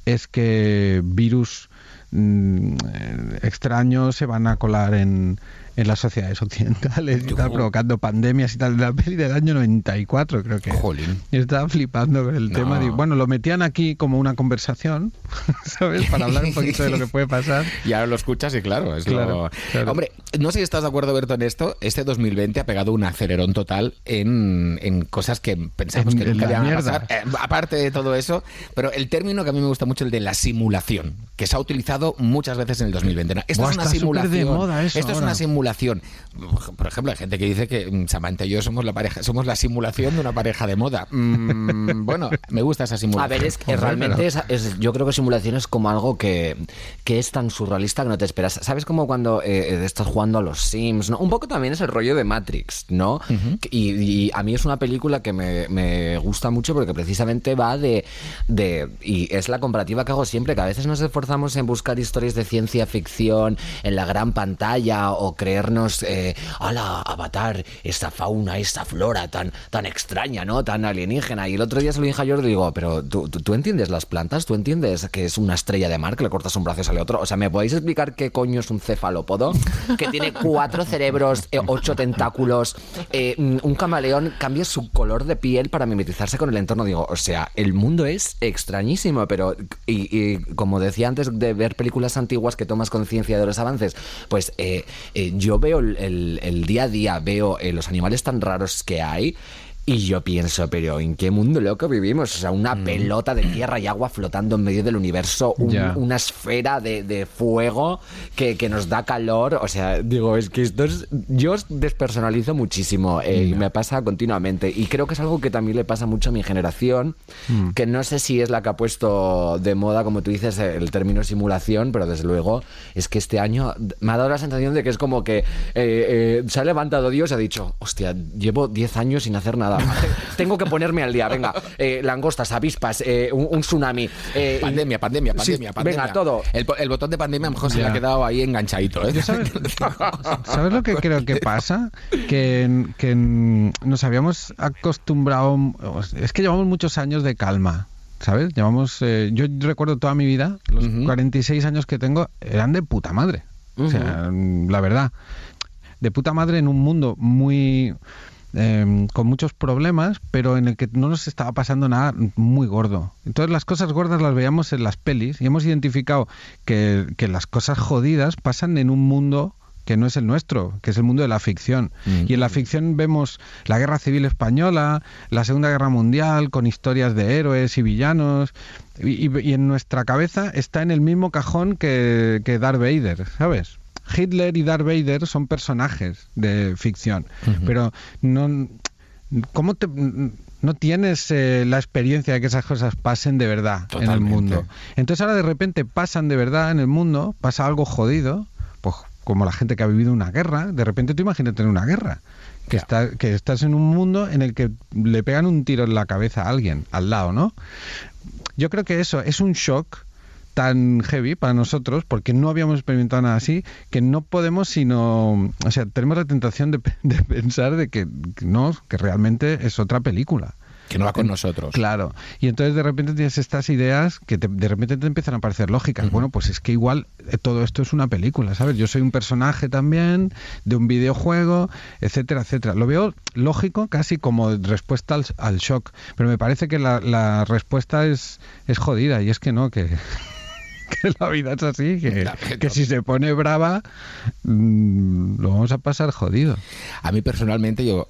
es que virus mm, eh, extraños se van a colar en, en las sociedades occidentales y tal, provocando pandemias y tal. La peli del año 94 creo que. Jolín. Y estaba flipando con el No. tema. Digo, bueno, lo metían aquí como una conversación, ¿sabes? Para hablar un poquito de lo que puede pasar. Y ahora lo escuchas y claro, es Claro, lo... claro. Hombre, no sé si estás de acuerdo, Berto, en esto. Este 2020 ha pegado un acelerón total en, en cosas que pensamos En- que nunca iban a pasar. Eh, aparte de todo eso, pero el término que a mí me gusta mucho, el de la simulación, que se ha utilizado muchas veces en el 2020. ¿no? Esto Buah, es una súper de simulación. moda eso esto es ahora. una simulación. Por ejemplo, hay gente que dice que mm, Samantha y yo somos la pareja, somos la simulación de una pareja de moda. Mm, bueno, me gusta esa simulación. A ver, es que realmente pero- es, es- yo creo que simulación es como algo que, que es tan surrealista que no te esperas. ¿Sabes como cuando eh, eh, estás jugando a los Sims? ¿no? Un poco también es el rollo de Matrix, ¿no? y, y a mí es una película que me, me gusta mucho porque precisamente va de, de... Y es la comparativa que hago siempre, que a veces nos esforzamos en buscar historias de ciencia ficción en la gran pantalla o creer creernos, eh, la Avatar, esta fauna, esta flora tan, tan extraña, ¿no? Tan alienígena. Y el otro día se lo dije a Jordi digo, pero ¿tú, ¿tú, entiendes las plantas? ¿Tú entiendes que es una estrella de mar que le cortas un brazo y sale otro? O sea, ¿me podéis explicar qué coño es un cefalópodo? Que tiene cuatro cerebros, eh, ocho tentáculos, eh, un camaleón cambia su color de piel para mimetizarse con el entorno. Digo, o sea, el mundo es extrañísimo, pero y, como decía antes de ver películas antiguas que tomas conciencia de los avances, pues eh, yo veo el, día a día, veo los animales tan raros que hay y yo pienso, pero ¿en qué mundo loco vivimos? O sea, una mm. pelota de tierra y agua flotando en medio del universo, una esfera de, fuego que, nos da calor. O sea, digo, es que esto es. Yo despersonalizo muchísimo eh, y me pasa continuamente. Y creo que es algo que también le pasa mucho a mi generación, mm. que no sé si es la que ha puesto de moda, como tú dices, el término simulación, pero desde luego es que este año me ha dado la sensación de que es como que eh, eh, se ha levantado Dios y ha dicho, hostia, llevo 10 años sin hacer nada tengo que ponerme al día. Venga, eh, langostas, avispas, eh, un, tsunami. Eh, pandemia, pandemia, pandemia, pandemia. Venga, todo. El, botón de pandemia a lo mejor se le ha quedado ahí enganchadito. ¿sabes, lo que creo que pasa? Que, que nos habíamos acostumbrado. Es que llevamos muchos años de calma. ¿Sabes? Llevamos. yo recuerdo toda mi vida, los 46 años que tengo, eran de puta madre. O sea, la verdad. De puta madre en un mundo muy Em, con muchos problemas, pero en el que no nos estaba pasando nada muy gordo. Entonces las cosas gordas las veíamos en las pelis y hemos identificado que, las cosas jodidas pasan en un mundo que no es el nuestro, que es el mundo de la ficción. Y en la ficción vemos la guerra civil española, la Segunda Guerra Mundial, con historias de héroes y villanos, y, en nuestra cabeza está en el mismo cajón que, que Darth Vader, ¿sabes? Hitler y Darth Vader son personajes de ficción, pero no, ¿cómo te, no tienes eh, la experiencia de que esas cosas pasen de verdad en el mundo? Entonces ahora de repente pasan de verdad en el mundo, pasa algo jodido, pues como la gente que ha vivido una guerra, de repente tú imagínate en una guerra. Que, que estás en un mundo en el que le pegan un tiro en la cabeza a alguien al lado, ¿no? Yo creo que eso es un shock tan heavy para nosotros, porque no habíamos experimentado nada así, que no podemos sino, o sea, tenemos la tentación de, pensar de que no, que realmente es otra película. Que no va con nosotros. Claro. Y entonces de repente tienes estas ideas que de repente te empiezan a parecer lógicas. Bueno, pues es que igual eh, todo esto es una película, ¿sabes? Yo soy un personaje también de un videojuego, etcétera, etcétera. Lo veo lógico casi como respuesta al, shock. Pero me parece que la, la respuesta es, es jodida y es que no, que que la vida es así, que, si se pone brava mm, lo vamos a pasar jodido. A mí personalmente yo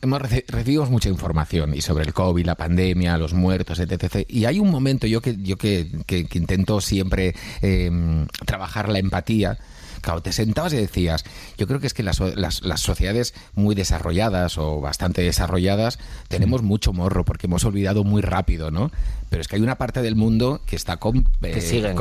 hemos recibido mucha información y sobre el COVID, la pandemia, los muertos, etc. Y hay un momento yo que yo que, intento siempre em, trabajar la empatía Claro, te sentabas y decías, yo creo que es que las, las, sociedades muy desarrolladas o bastante desarrolladas tenemos mucho morro porque hemos olvidado muy rápido, ¿no? Pero es que hay una parte del mundo que está con... que sigue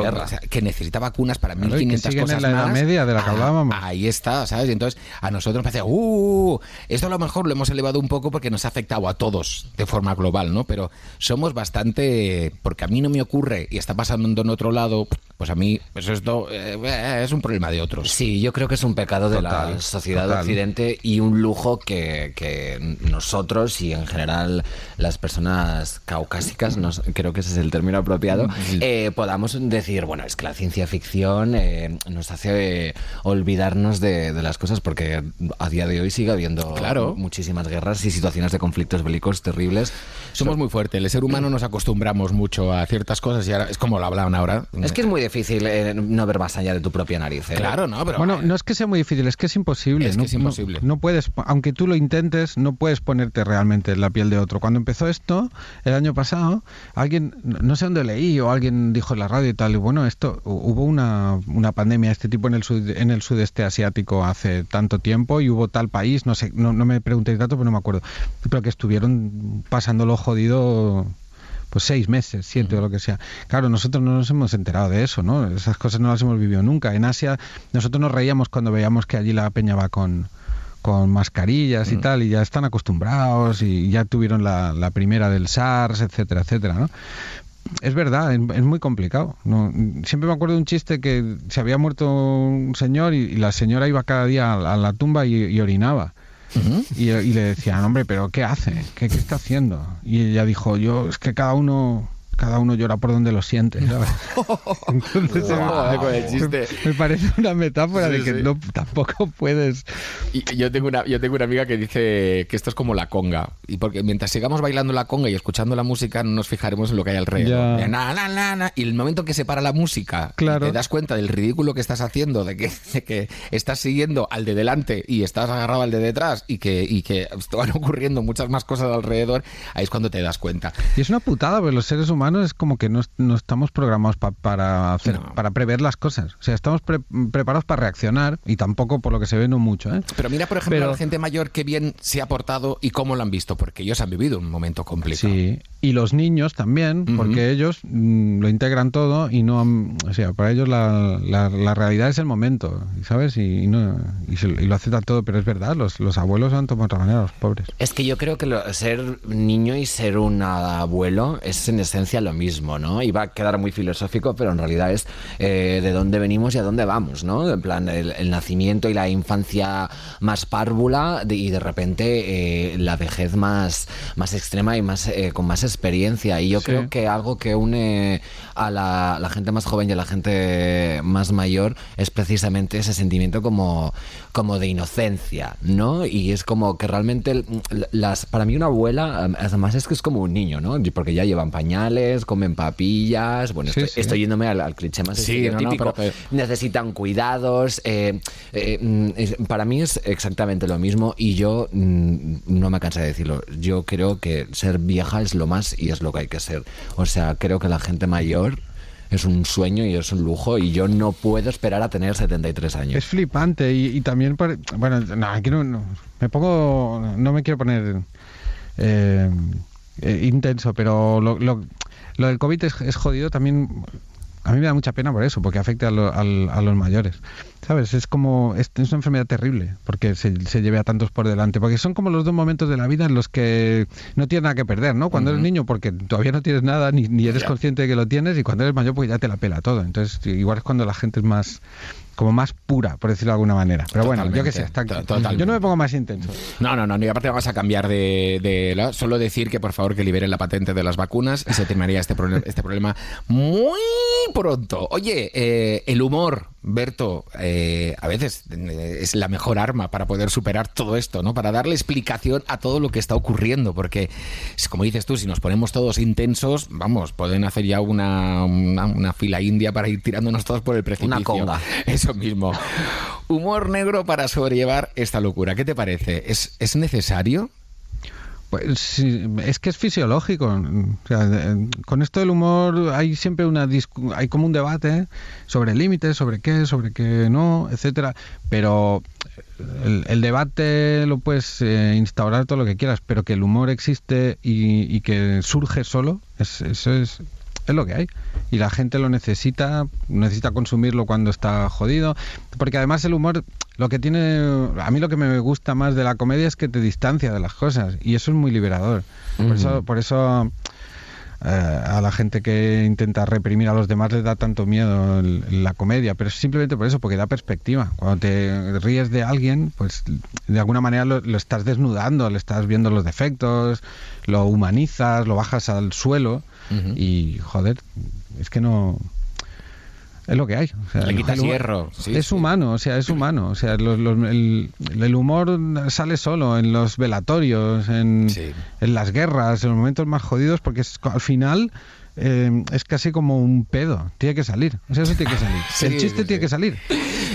que necesita vacunas para 1.500 cosas en la más. media de la que ah, hablábamos. Ahí está, ¿sabes? Y entonces a nosotros nos parece, ¡uh! Esto a lo mejor lo hemos elevado un poco porque nos ha afectado a todos de forma global, ¿no? Pero somos bastante... Porque a mí no me ocurre y está pasando en otro lado, pues a mí pues esto eh, es un problema de otros. Sí, yo creo que es un pecado de la sociedad de occidente y un lujo que, que, nosotros y en general las personas caucásicas, nos, creo que ese es el término apropiado, eh, podamos decir, bueno, es que la ciencia ficción eh, nos hace olvidarnos de, las cosas porque a día de hoy sigue habiendo muchísimas guerras y situaciones de conflictos bélicos terribles. Somos muy fuertes, el ser humano nos acostumbramos mucho a ciertas cosas y ahora es como lo hablaban ahora. Es que es muy difícil eh, no ver más allá de tu propia nariz. Claro, no, pero... Bueno, no es que sea muy difícil, es que es imposible. Es no, es imposible. No, puedes, aunque tú lo intentes, no puedes ponerte realmente en la piel de otro. Cuando empezó esto, el año pasado, alguien, no sé dónde leí o alguien dijo en la radio y tal, y bueno, esto hubo una, una pandemia de este tipo en el, en el sudeste asiático hace tanto tiempo y hubo tal país, no sé, no, no me preguntéis datos, pero no me acuerdo, pero que estuvieron pasándolo jodido pues seis meses, siete o lo que sea. Claro, nosotros no nos hemos enterado de eso, ¿no? Esas cosas no las hemos vivido nunca. En Asia, nosotros nos reíamos cuando veíamos que allí la peña va con, con mascarillas y mm. tal, y ya están acostumbrados y ya tuvieron la, la primera del SARS, etcétera, etcétera, ¿no? es verdad, es, muy complicado. No, siempre me acuerdo de un chiste que se había muerto un señor y, la señora iba cada día a, la tumba y, orinaba. y, le decían, hombre, pero ¿qué hace? ¿Qué, ¿Qué está haciendo? Y ella dijo, yo, es que cada uno cada uno llora por donde lo siente. Entonces, me, parece una metáfora de que no, tampoco puedes. Y yo tengo una, yo tengo una amiga que dice que esto es como la conga. Y porque mientras sigamos bailando la conga y escuchando la música, no nos fijaremos en lo que hay alrededor. y el momento que se para la música, te das cuenta del ridículo que estás haciendo, de que, que estás siguiendo al de delante y estás agarrado al de detrás y que, y que van ocurriendo muchas más cosas alrededor, ahí es cuando te das cuenta. Y es una putada, porque los seres humanos es como que no, estamos programados para hacer, para prever las cosas. O sea, estamos preparados para reaccionar y tampoco por lo que se ve no mucho. ¿eh? Pero mira, por ejemplo, la gente mayor que bien se ha portado y cómo lo han visto, porque ellos han vivido un momento complicado. Sí, y los niños también, porque ellos mm, lo integran todo y no, o sea, para ellos la, la, realidad es el momento, ¿sabes? Y, no, y, lo aceptan todo, pero es verdad, los, los abuelos han tomado otra manera, los pobres. Es que yo creo que ser niño y ser un abuelo es en esencia lo mismo, ¿no? Y va a quedar muy filosófico, pero en realidad es eh, de dónde venimos y a dónde vamos, ¿no? En plan, el, nacimiento y la infancia más párvula y de repente eh, la vejez más, más extrema y más eh, con más experiencia. Y yo creo que algo que une a la, gente más joven y a la gente más mayor es precisamente ese sentimiento como, como de inocencia, ¿no? Y es como que realmente las, para mí una abuela, además es que es como un niño, ¿no? Porque ya llevan pañales, comen papillas, bueno, estoy, yéndome al, cliché más típico, necesitan cuidados, eh, eh, mm, para mí es exactamente lo mismo y yo mm, no me cansa de decirlo, yo creo que ser vieja es lo más y es lo que hay que ser, o sea, creo que la gente mayor es un sueño y es un lujo y yo no puedo esperar a tener 73 años. Es flipante y, también, bueno, no, no, me pongo, no me quiero poner eh, intenso, pero lo, lo del COVID es, jodido también. A mí me da mucha pena por eso, porque afecta a, los mayores. ¿Sabes? Es como. Es, una enfermedad terrible, porque se, lleve a tantos por delante. Porque son como los dos momentos de la vida en los que no tienes nada que perder, ¿no? Cuando eres niño, porque todavía no tienes nada, ni, ni eres consciente de que lo tienes, y cuando eres mayor, pues ya te la pela todo. Entonces, igual es cuando la gente es más como más pura, por decirlo de alguna manera. Pero bueno, yo qué sé, está, yo no me pongo más intenso. No, no, no, y aparte vamos a cambiar de, solo decir que por favor que liberen la patente de las vacunas y se terminaría este, problema, este problema muy pronto. Oye, eh, el humor, Berto, eh, a veces eh, es la mejor arma para poder superar todo esto, ¿no? Para darle explicación a todo lo que está ocurriendo, porque como dices tú, si nos ponemos todos intensos, vamos, pueden hacer ya una, una, fila india para ir tirándonos todos por el precipicio. Una conga. Eso mismo. Humor negro para sobrellevar esta locura. ¿Qué te parece? ¿Es, es necesario? Pues es que es fisiológico. con esto del humor hay siempre una hay como un debate sobre límites, sobre qué, sobre qué no, etcétera. Pero el, debate lo puedes eh, instaurar todo lo que quieras, pero que el humor existe y, que surge solo, eso es es lo que hay. Y la gente lo necesita, necesita consumirlo cuando está jodido. Porque además el humor, lo que tiene. A mí lo que me gusta más de la comedia es que te distancia de las cosas. Y eso es muy liberador. Por eso. Por eso eh, a la gente que intenta reprimir a los demás les da tanto miedo la comedia, pero es simplemente por eso, porque da perspectiva. Cuando te ríes de alguien, pues de alguna manera lo, lo estás desnudando, le estás viendo los defectos, lo humanizas, lo bajas al suelo y, joder, es que no es lo que hay. Le quitas hierro. es humano, o sea, es humano. O sea, el, humor sale solo en los velatorios, en, en, las guerras, en los momentos más jodidos, porque al final eh, es casi como un pedo. Tiene que salir. O sea, eso tiene que salir. el chiste tiene que salir.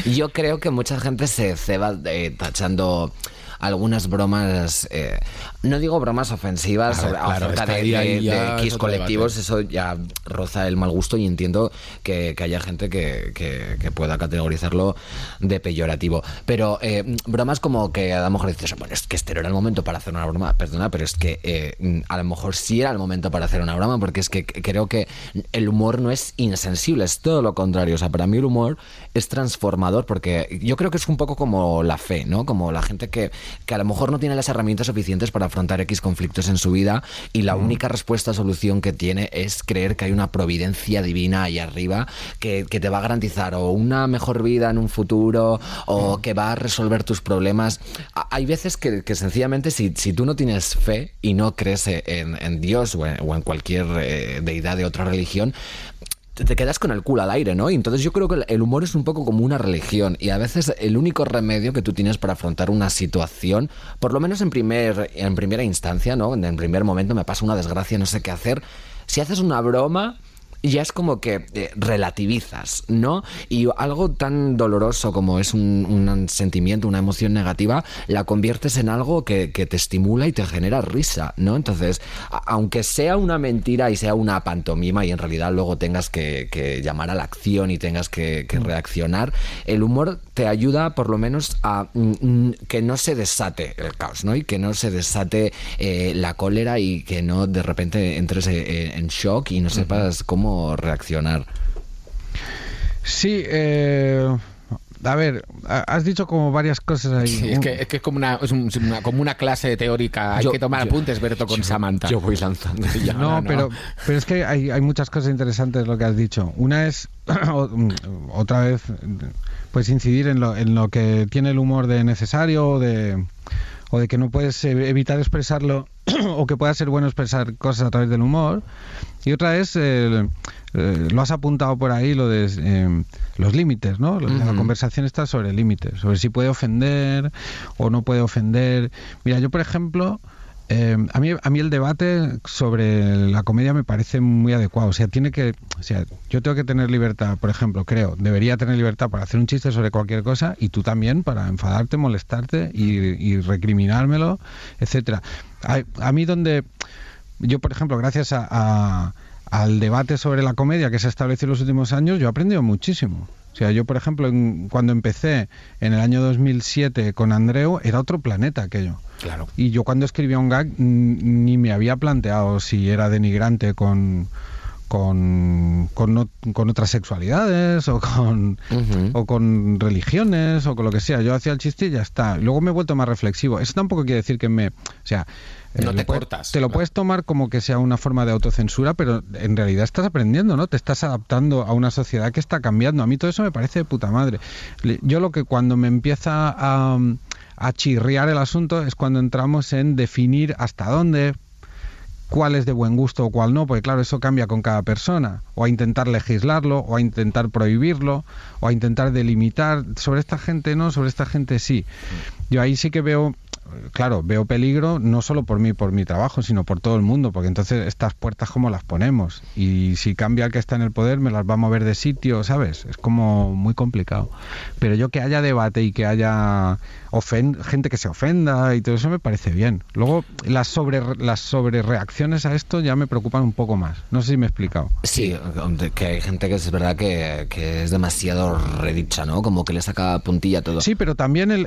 Yo creo que mucha gente se ceba eh, tachando algunas bromas, eh, no digo bromas ofensivas a, de, X colectivos, eso ya roza el mal gusto y entiendo que, haya gente que, que, pueda categorizarlo de peyorativo. Pero eh, bromas como que a lo mejor dices, bueno, es que este no era el momento para hacer una broma, perdona, pero es que eh, a lo mejor sí era el momento para hacer una broma, porque es que creo que el humor no es insensible, es todo lo contrario. O sea, para mí el humor es transformador, porque yo creo que es un poco como la fe, ¿no? Como la gente que que a lo mejor no tiene las herramientas suficientes para afrontar X conflictos en su vida y la única respuesta, solución que tiene es creer que hay una providencia divina ahí arriba que, te va a garantizar o una mejor vida en un futuro o que va a resolver tus problemas. Hay veces que, sencillamente si, si, tú no tienes fe y no crees en, Dios o en, cualquier eh, deidad de otra religión, te quedas con el culo al aire, ¿no? Y entonces yo creo que el humor es un poco como una religión y a veces el único remedio que tú tienes para afrontar una situación, por lo menos en, primer, en primera instancia, ¿no? En primer momento me pasa una desgracia, no sé qué hacer. Si haces una broma, ya es como que eh, relativizas, ¿no? Y algo tan doloroso como es un, sentimiento, una emoción negativa, la conviertes en algo que, te estimula y te genera risa, ¿no? Entonces, aunque sea una mentira y sea una pantomima y en realidad luego tengas que, llamar a la acción y tengas que, mm. reaccionar, el humor te ayuda por lo menos a mm, mm, que no se desate el caos, ¿no? Y que no se desate eh, la cólera y que no de repente entres eh, en shock y no sepas cómo reaccionar. Sí, eh, a ver, has dicho como varias cosas ahí. es, que, es, como, una, como una clase teórica. Hay que tomar apuntes, Berto, con Samantha. Yo voy lanzando. no, Pero, pero es que hay, hay muchas cosas interesantes lo que has dicho. Una es, otra vez, pues incidir en lo, en lo que tiene el humor de necesario o de, o de que no puedes evitar expresarlo o que pueda ser bueno expresar cosas a través del humor. Y otra es, eh, eh, lo has apuntado por ahí, lo de eh, los límites, ¿no? La conversación está sobre límites, sobre si puede ofender o no puede ofender. Mira, yo por ejemplo, a, mí, a mí el debate sobre la comedia me parece muy adecuado. O sea, tiene que, o sea, yo tengo que tener libertad, por ejemplo, creo, debería tener libertad para hacer un chiste sobre cualquier cosa y tú también para enfadarte, molestarte y, recriminármelo, etcétera. A, mí donde yo, por ejemplo, gracias a, al debate sobre la comedia que se ha establecido en los últimos años, yo he aprendido muchísimo. O sea, yo, por ejemplo, cuando empecé en el año 2007 con Andreu, era otro planeta aquello. Claro. Y yo cuando escribía un gag ni me había planteado si era denigrante con, con, con, otras sexualidades o con, o con religiones o con lo que sea. Yo hacía el chiste y ya está. Luego me he vuelto más reflexivo. Eso tampoco quiere decir que me... O sea, eh, no te cortas. Te lo puedes tomar como que sea una forma de autocensura, pero en realidad estás aprendiendo, ¿no? Te estás adaptando a una sociedad que está cambiando. A mí todo eso me parece de puta madre. Yo lo que cuando me empieza a, a chirriar el asunto es cuando entramos en definir hasta dónde, cuál es de buen gusto o cuál no, porque claro, eso cambia con cada persona, o a intentar legislarlo, o a intentar prohibirlo, o a intentar delimitar, sobre esta gente no, sobre esta gente sí. Yo ahí sí que veo claro, veo peligro no solo por mí, por mi trabajo, sino por todo el mundo, porque entonces estas puertas cómo las ponemos y si cambia el que está en el poder me las va a mover de sitio, ¿sabes? Es como muy complicado. Pero yo que haya debate y que haya gente que se ofenda y todo eso me parece bien. Luego las sobre las sobre reacciones a esto ya me preocupan un poco más. No sé si me he explicado. Sí, que hay gente que es verdad que, es demasiado redicha, ¿no? Como que le saca puntilla todo. Sí, pero también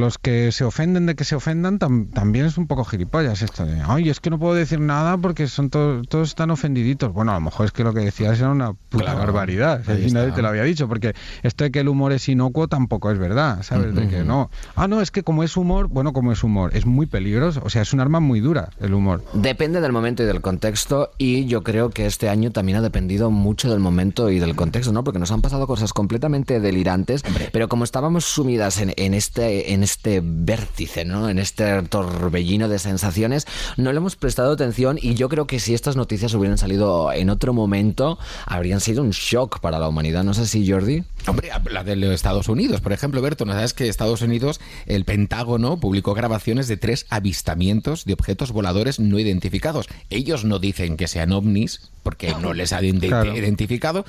los que se ofenden de que se ofendan también es un poco gilipollas esto de, ay, es que no puedo decir nada porque son todos están ofendiditos. Bueno, a lo mejor es que lo que decías era una puta barbaridad. y nadie te lo había dicho, porque esto de que el humor es inocuo tampoco es verdad, ¿sabes? De que no. Ah, no, es que como es humor, bueno, como es humor, es muy peligroso. O sea, es un arma muy dura el humor. Depende del momento y del contexto y yo creo que este año también ha dependido mucho del momento y del contexto, ¿no? Porque nos han pasado cosas completamente delirantes, pero como estábamos sumidas en, en, este, en este vértice, ¿no? En este torbellino de sensaciones, no le hemos prestado atención y yo creo que si estas noticias hubieran salido en otro momento, habrían sido un shock para la humanidad. No sé si, Jordi. Hombre, la de los Estados Unidos, por ejemplo, Berto, ¿no sabes que Estados Unidos, el Pentágono publicó grabaciones de tres avistamientos de objetos voladores no identificados? Ellos no dicen que sean ovnis, porque no les identificado.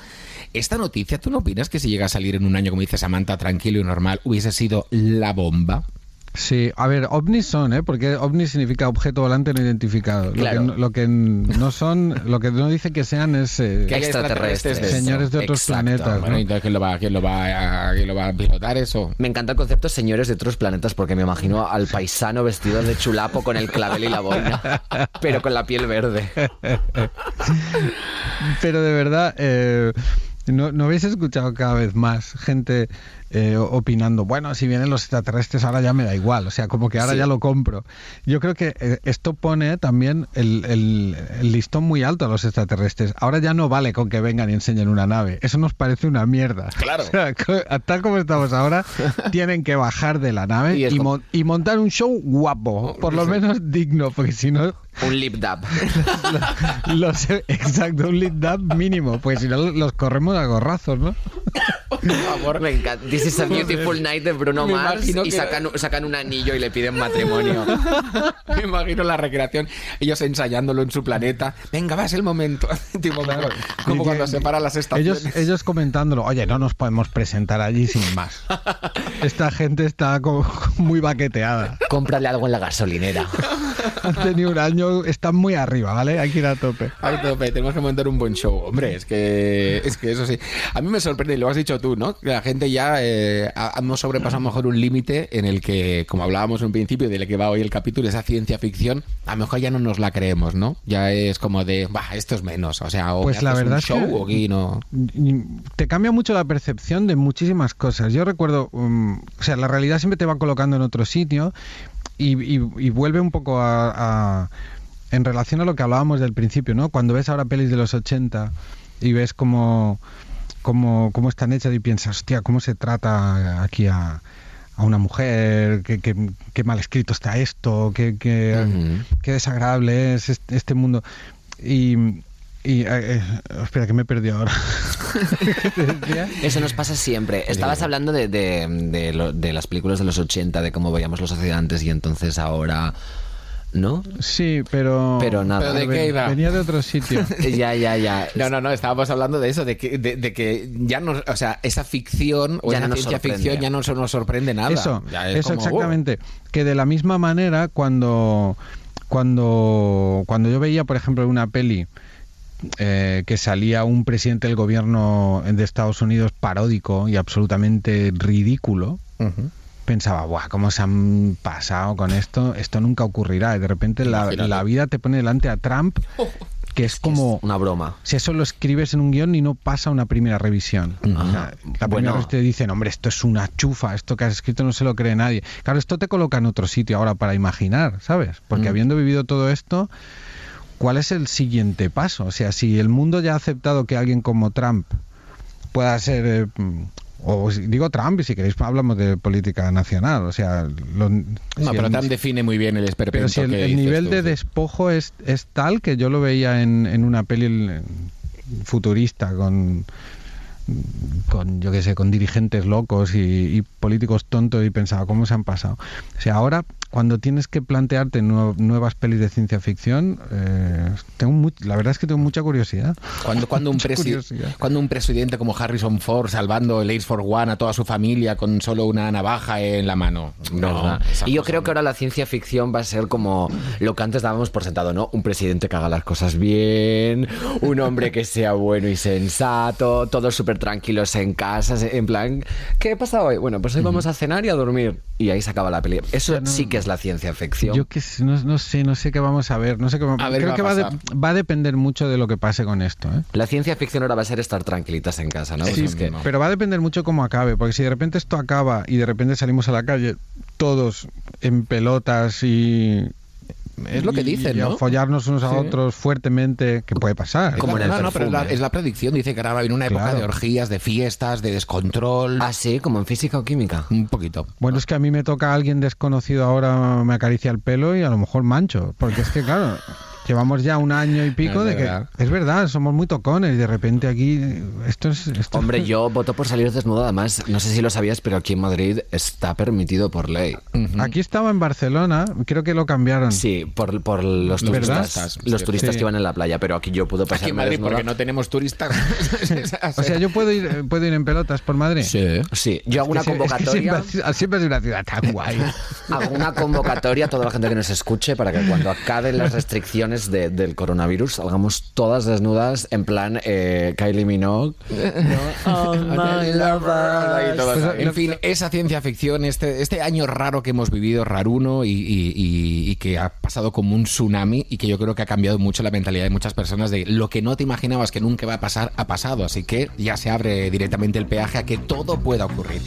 Esta noticia, ¿tú no opinas que si llega a salir en un año, como dice Samantha, tranquilo y normal, hubiese sido la bomba? Sí, a ver, ovnis son, ¿eh? Porque ovni significa objeto volante no identificado. Lo, que, no son, lo que no dice que sean es eh, extraterrestres, señores de otros planetas. Bueno, entonces ¿quién lo, va, quién, lo va, ¿quién lo va a pilotar eso? Me encanta el concepto señores de otros planetas porque me imagino al paisano vestido de chulapo con el clavel y la boina, pero con la piel verde. pero de verdad, eh, ¿no, ¿no habéis escuchado cada vez más gente eh, opinando, bueno, si vienen los extraterrestres ahora ya me da igual, o sea, como que ahora ya lo compro. Yo creo que eh, esto pone también el, el, listón muy alto a los extraterrestres. Ahora ya no vale con que vengan y enseñen una nave, eso nos parece una mierda. Claro. O sea, tal como estamos ahora, tienen que bajar de la nave y, y montar un show guapo, por lo menos digno, porque si no un lip dub. exacto, un lip dub mínimo, pues si no los corremos a gorrazos, ¿no? Por favor. Me encanta. This is a beautiful night de Bruno Mars y sacan, sacan, un anillo y le piden matrimonio. Me imagino la recreación, ellos ensayándolo en su planeta. Venga, va, es el momento. tipo, como cuando se paran las estaciones. Ellos, ellos comentándolo, oye, no nos podemos presentar allí sin más. Esta gente está como muy baqueteada. Cómprale algo en la gasolinera. Han tenido un año están muy arriba, ¿vale? Hay que ir a tope. A tope, tenemos que montar un buen show. Hombre, es que, es que eso sí. A mí me sorprende, y lo has dicho tú, ¿no? Que la gente ya eh, hemos sobrepasado mejor un límite en el que, como hablábamos en un principio, de lo que va hoy el capítulo, esa ciencia ficción, a lo mejor ya no nos la creemos, ¿no? Ya es como de, bah, esto es menos. O sea, o pues la verdad un show o aquí no. Te cambia mucho la percepción de muchísimas cosas. Yo recuerdo, um, o sea, la realidad siempre te va colocando en otro sitio. Y, vuelve un poco a, en relación a lo que hablábamos del principio, ¿no? Cuando ves ahora pelis de los 80 y ves cómo, cómo, cómo están hechas y piensas, hostia, ¿cómo se trata aquí a, a una mujer? ¿Qué, qué, mal escrito está esto? ¿Qué, qué, qué desagradable es este, este mundo? Y, y, eh, eh, espera, que me he perdido ahora. Eso nos pasa siempre. Estabas hablando de, de, de, de, las películas de los 80, de cómo veíamos los accidentes y entonces ahora ¿no? Sí, pero. Pero nada. de qué iba? Venía de otro sitio. ya, ya, ya. No, no, no, estábamos hablando de eso, de que, de, que ya no. O sea, esa ficción o esa ciencia ficción ya no nos sorprende nada. Eso, eso exactamente. Que de la misma manera, cuando. Cuando, cuando yo veía, por ejemplo, una peli. Eh, que salía un presidente del gobierno de Estados Unidos paródico y absolutamente ridículo, pensaba, Buah, ¿cómo se han pasado con esto? Esto nunca ocurrirá. Y de repente la, vida te pone delante a Trump, que es como... una broma. Si eso lo escribes en un guion y no pasa una primera revisión. la primera vez te dicen, hombre, esto es una chufa, esto que has escrito no se lo cree nadie. Claro, esto te coloca en otro sitio ahora para imaginar, ¿sabes? Porque habiendo vivido todo esto... ¿Cuál es el siguiente paso? O sea, si el mundo ya ha aceptado que alguien como Trump pueda ser eh, o digo Trump, si queréis hablamos de política nacional. O sea, no, pero Trump define muy bien el esperpento. Pero si el, nivel de despojo es, es tal que yo lo veía en, en una peli futurista con con yo qué sé, con dirigentes locos y, políticos tontos y pensaba cómo se han pasado. O sea, ahora cuando tienes que plantearte nuevas pelis de ciencia ficción, eh, tengo la verdad es que tengo mucha curiosidad. Cuando, cuando, un cuando un presidente como Harrison Ford salvando el Ace for One a toda su familia con solo una navaja en la mano. No, y yo creo que ahora la ciencia ficción va a ser como lo que antes dábamos por sentado, ¿no? Un presidente que haga las cosas bien, un hombre que sea bueno y sensato, todo súper tranquilos en casa, en plan, ¿qué pasa hoy? Bueno, pues hoy vamos a cenar y a dormir. Y ahí se acaba la peli. Eso sí que es la ciencia ficción. Yo que no, sé, no sé qué vamos a ver. No sé qué a ver, Creo que va, a depender mucho de lo que pase con esto. ¿eh? La ciencia ficción ahora va a ser estar tranquilitas en casa, ¿no? Sí, es que... pero va a depender mucho cómo acabe. Porque si de repente esto acaba y de repente salimos a la calle todos en pelotas y es lo que dicen, ¿no? follarnos unos a otros fuertemente, que puede pasar. Como no, no, pero es la, predicción. Dice que ahora va a haber una época de orgías, de fiestas, de descontrol. Ah, sí, como en física o química. Un poquito. Bueno, es que a mí me toca alguien desconocido ahora, me acaricia el pelo y a lo mejor mancho. Porque es que, claro. Llevamos ya un año y pico de que es verdad, somos muy tocones y de repente aquí esto es... Hombre, yo voto por salir desnudo, además, no sé si lo sabías, pero aquí en Madrid está permitido por ley. Aquí estaba en Barcelona, creo que lo cambiaron. Sí, por, por los turistas. Los turistas que iban en la playa, pero aquí yo puedo pasar Aquí en Madrid porque no tenemos turistas. o sea, yo puedo ir, puedo ir en pelotas por Madrid. Sí. Sí, yo hago una convocatoria... siempre, es una ciudad tan guay. hago una convocatoria a toda la gente que nos escuche para que cuando acaben las restricciones de- del coronavirus, salgamos todas desnudas en plan eh, Kylie Minogue. ¿no? Oh. Pues, en fin, esa ciencia ficción, este, este año raro que hemos vivido, raruno, y, y- y- y que ha pasado como un tsunami y que yo creo que ha cambiado mucho la mentalidad de muchas personas de lo que no te imaginabas que nunca va a pasar, ha pasado. Así que ya se abre directamente el peaje a que todo pueda ocurrir.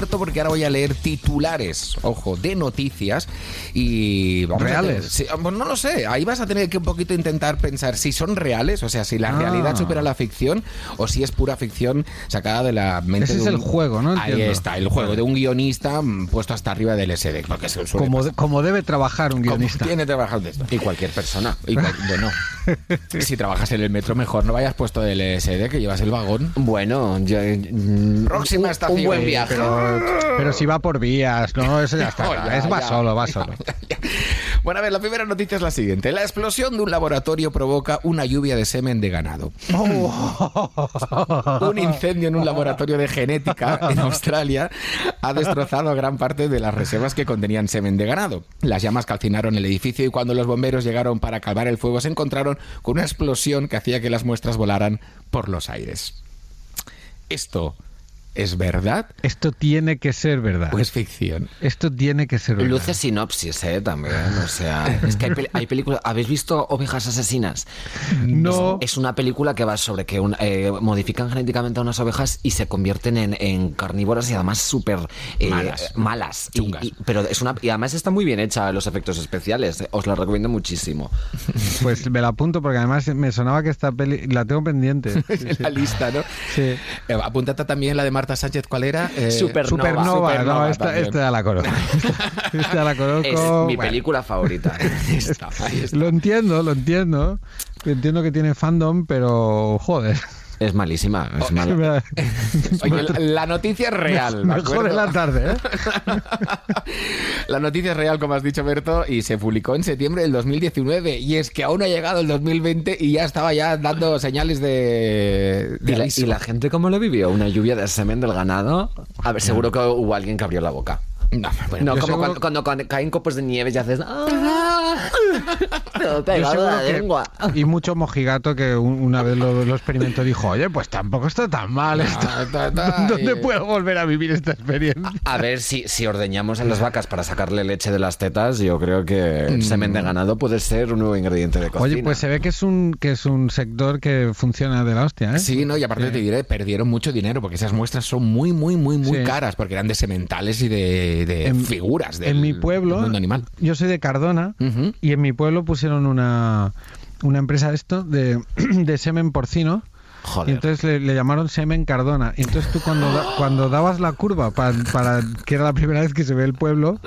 Ojo, Berto, porque ahora voy a leer titulares, ojo, de noticias y... vamos a ¿Reales? tener- sí, pues no lo sé, ahí vas a tener que un poquito intentar pensar si son reales, o sea, si la Ah. realidad supera la ficción o si es pura ficción sacada de la mente Ese de es un- el juego, ¿no? Ahí Entiendo. está, el juego de un guionista puesto hasta arriba del SD, porque se Como, de- como debe trabajar un Como guionista. tiene trabajado de esto. Y cualquier persona. Y cual- bueno, si trabajas en el metro, mejor no vayas puesto del SD, que llevas el vagón. Bueno, yo, mm, Próxima un- estación. Un buen viaje. Pero, pero si va por vías, ¿no? Eso ya está. Oh, ya, es va ya. solo, va solo. Bueno, a ver, la primera noticia es la siguiente. La explosión de un laboratorio provoca una lluvia de semen de ganado. Un incendio en un laboratorio de genética en Australia ha destrozado gran parte de las reservas que contenían semen de ganado. Las llamas calcinaron el edificio y cuando los bomberos llegaron para calmar el fuego se encontraron con una explosión que hacía que las muestras volaran por los aires. ¿Esto es verdad Esto tiene que ser verdad. o es ficción? Esto tiene que ser verdad. Luce sinopsis, ¿eh? También. O sea, es que hay, pel- hay películas. ¿Habéis visto Ovejas Asesinas? No. Es una película que va sobre que un- eh, modifican genéticamente a unas ovejas y se convierten en, en carnívoras y además súper eh, Malas. Chungas. y- pero es una, y además está muy bien hecha los efectos especiales. eh, Os la recomiendo muchísimo. Pues me la apunto porque además me sonaba que esta peli la tengo pendiente. En la lista, ¿no? Sí. Eh, apúntate también la de Marta Sánchez, ¿cuál era? Eh, Supernova. Supernova, no, Supernova esta, también. esta ya la conozco. Esta ya la conozco. Es mi Bueno, película favorita. Ahí está, ahí está. Lo entiendo, lo entiendo. Entiendo que tiene fandom, pero joder. Es malísima. Es mala. Me, Oye, la, la noticia es real, ¿de me jode acuerdo? la tarde, ¿eh? La noticia es real, como has dicho, Berto, y se publicó en septiembre del 2019. Y es que aún ha llegado el 2020 y ya estaba ya dando señales de, de ¿Y la, y la gente cómo lo vivió? ¿Una lluvia de semen del ganado? A ver, seguro que hubo alguien que abrió la boca. No, bueno, No, como seguro- cuando, cuando ca- caen copos de nieve y haces... ¡Ah! Pegado la que- lengua. y mucho mojigato que un- una vez lo, lo experimentó dijo, oye, pues tampoco está tan mal esto. Ta, ta, ta, ¿Dónde y- puedo volver a vivir esta experiencia? A ver, si, si ordeñamos a las vacas para sacarle leche de las tetas, yo creo que el semen de ganado puede ser un nuevo ingrediente de cocina. Oye, pues se ve que es un que es un sector que funciona de la hostia, ¿eh? Sí, no, y aparte te diré, perdieron mucho dinero porque esas muestras son muy, muy, muy, muy Sí. caras porque eran de sementales y de, de En- figuras del, en mi pueblo, del mundo animal. yo soy de Cardona y en mi pueblo pusieron una, una empresa de esto de, de semen porcino. Y Joder. entonces le, le llamaron semen Cardona. Y entonces tú cuando, da- cuando dabas la curva pa- para que era la primera vez que se ve el pueblo,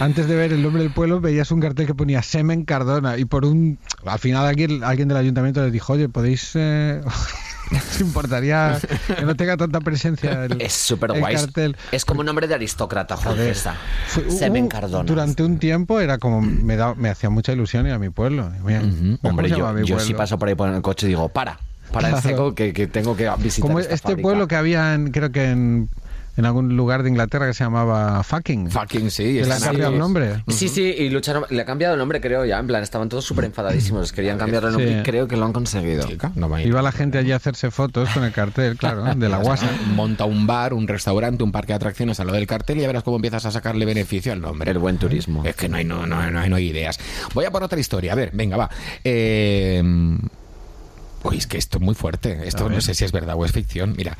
antes de ver el nombre del pueblo veías un cartel que ponía semen Cardona. Y por un... Al final alguien, alguien del ayuntamiento les dijo, oye, ¿podéis... Eh... ¿Os importaría que no tenga tanta presencia el, Es súper el guay. cartel? Es como un nombre de aristócrata. Fue- Semen Cardona. Durante un tiempo era como me, da- me hacía mucha ilusión ir a mi pueblo. Mira, ¿cómo Hombre, yo, yo paso por ahí por el coche y digo, para, para el Claro. seco que, que tengo que visitar Como esta este fábrica. pueblo que había, en, creo que en, en algún lugar de Inglaterra que se llamaba Fucking. Fucking sí. que le han cambiado el nombre. Sí, sí, y lucharon, le ha cambiado el nombre, creo ya, en plan, estaban todos súper enfadadísimos, querían cambiar el nombre Sí. y creo que lo han conseguido. Chica, no me- Iba la gente allí a hacerse fotos con el cartel, claro, de la guasa. Monta un bar, un restaurante, un parque de atracciones al lado del cartel y ya verás cómo empiezas a sacarle beneficio al nombre. El buen turismo. Es que no hay, no, no, no hay, no hay ideas. Voy a por otra historia. A ver, venga, va. Eh... Uy, es que esto es muy fuerte. Esto no sé si es verdad o es ficción. Mira,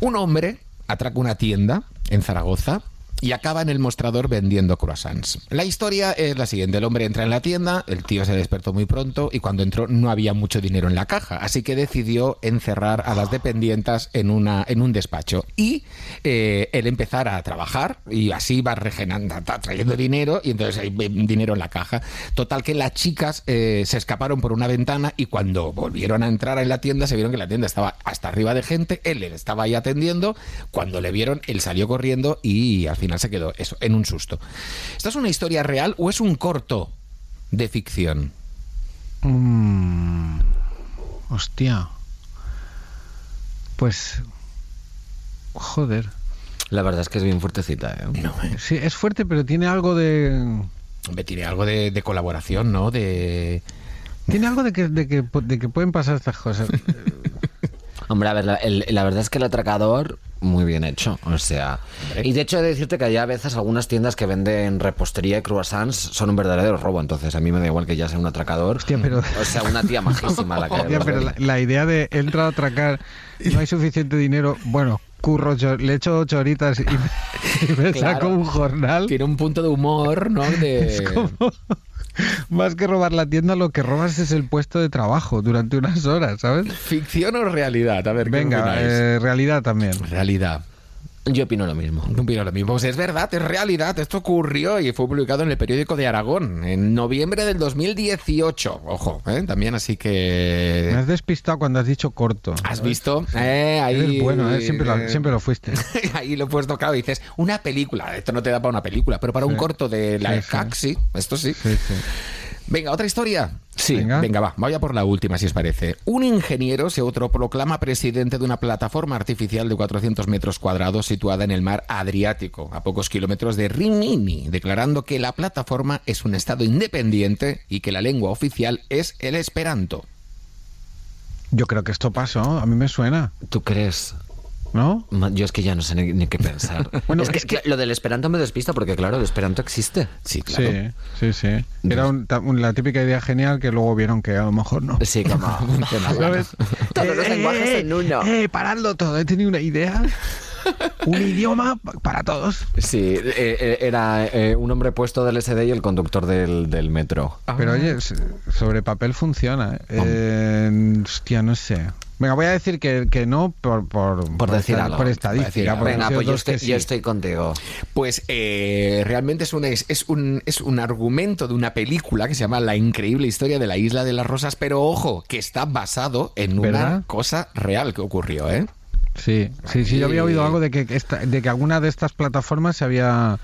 un hombre atraca una tienda en Zaragoza y acaba en el mostrador vendiendo croissants. La historia es la siguiente. El hombre entra en la tienda, el tío se despertó muy pronto y cuando entró no había mucho dinero en la caja, así que decidió encerrar a las dependientas en, una, en un despacho y eh, él empezar a trabajar y así va regenerando, trayendo dinero y entonces hay eh, dinero en la caja. Total que las chicas eh, se escaparon por una ventana y cuando volvieron a entrar en la tienda se vieron que la tienda estaba hasta arriba de gente, él estaba ahí atendiendo, cuando le vieron él salió corriendo y al final se quedó eso, en un susto. ¿Esto es una historia real o es un corto de ficción? Mm, hostia. Pues. Joder. La verdad es que es bien fuertecita, ¿eh? No, eh. Sí, es fuerte, pero tiene algo de... Hombre, tiene algo de, de colaboración, ¿no? De... Tiene algo de que, de que, de que pueden pasar estas cosas. Hombre, a ver, la, el- la verdad es que el atracador, muy bien hecho. O sea, y de hecho he de decirte que hay a veces algunas tiendas que venden repostería y croissants son un verdadero robo. Entonces a mí me da igual que ya sea un atracador. Hostia, pero... O sea, una tía majísima la que Hostia, pero la, la idea de entra a atracar, no hay suficiente dinero, bueno, curro, le echo ocho horitas y me, y me Claro. saco un jornal. Tiene un punto de humor, ¿no? De... Es como- más que robar la tienda, lo que robas es el puesto de trabajo durante unas horas, ¿sabes? ¿Ficción o realidad? A ver, ¿qué Venga, eh, realidad también. Realidad. Yo opino lo mismo. No opino lo mismo. Pues es verdad, es realidad. Esto ocurrió y fue publicado en el periódico de Aragón en noviembre del 2018. Ojo, ¿eh? también así Me que... has despistado cuando has dicho corto. ¿Has visto? Eh, ahí... Eres bueno, ¿eh? siempre, lo, eh, siempre lo fuiste. Ahí lo he puesto, claro, dices, una película. Esto no te da para una película, pero para un corto de la Sí, ECAC, sí. Esto sí. Sí, sí. Venga, otra historia. Sí, Venga. venga. va, vaya por la última si os parece. Un ingeniero se autoproclama presidente de una plataforma artificial de 400 metros cuadrados situada en el mar Adriático, a pocos kilómetros de Rimini, declarando que la plataforma es un estado independiente y que la lengua oficial es el esperanto. Yo creo que esto pasó, a mí me suena, ¿Tú crees? ¿No? Yo es que ya no sé ni, ni qué pensar. Bueno, es, que, es que- lo del esperanto me despista porque, claro, el esperanto existe. Sí, claro. Sí, sí, sí. Era un- la típica idea genial que luego vieron que a lo mejor no. Sí, como... ¿Sabes? Todos los lenguajes en uno. Eh, paradlo todo, he tenido una idea. un idioma pa- para todos. Sí, eh, eh, era eh, un hombre puesto del SD y el conductor del, del metro. Pero oye, s- sobre papel funciona. ¿eh? Eh, hostia, no sé. Venga, voy a decir que, que no por, por, Por decir esta- algo. por estadística. Venga, pues yo estoy, sí. yo estoy contigo. Pues eh, realmente es un, es, es un, es un argumento de una película que se llama La increíble historia de la isla de las rosas, pero ojo, que está basado en una cosa real que ocurrió, ¿eh? Sí, sí, sí, yo había oído algo de que, esta- de que alguna de estas plataformas se había,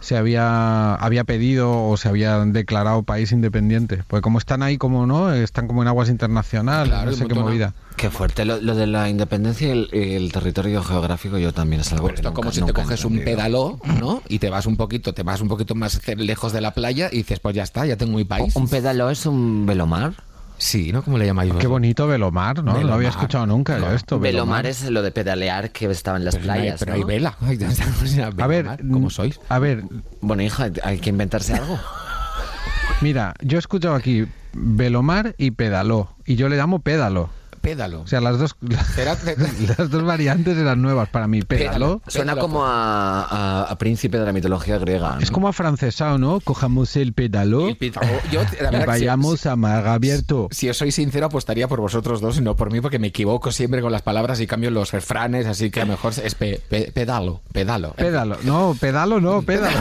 se había, había pedido o se había declarado país independiente. Porque como están ahí, como no, están como en aguas internacionales, Claro, no sé qué movida. Qué fuerte. Lo, lo de la independencia y el, territorio geográfico yo también es algo Pero esto nunca- como si te coges un pedaló, ¿no? Y te vas un poquito, te vas un poquito más lejos de la playa y dices, pues ya está, ya tengo mi país. ¿Un pedalo es un velomar? Sí, ¿no? ¿Cómo le llamáis Qué bonito Velomar, ¿no? No había escuchado nunca yo esto. Velomar es lo de pedalear que estaba en las Pero no hay- playas. pero ¿no? hay vela. Ay, ya está, o sea, A ver, ¿cómo sois? A ver, Bueno, hija, hay que inventarse algo. mira, yo he escuchado aquí Velomar y Pedaló. Y yo le llamo Pédalo. Pédalo. O sea, las dos, las dos variantes eran nuevas para mí. Pédalo. Suena Pédalo. como a, a- a príncipe de la mitología griega. ¿no? Es como afrancesado, ¿no? Cojamos el pedalo El pita- Yo, la y verdad que si- vayamos a mar abierto. Si os soy sincero, apostaría por vosotros dos y no por mí, porque me equivoco siempre con las palabras y cambio los refranes, así que a lo mejor es pe- pe- pedalo, pedalo. Pédalo. No, pedalo no, pédalo.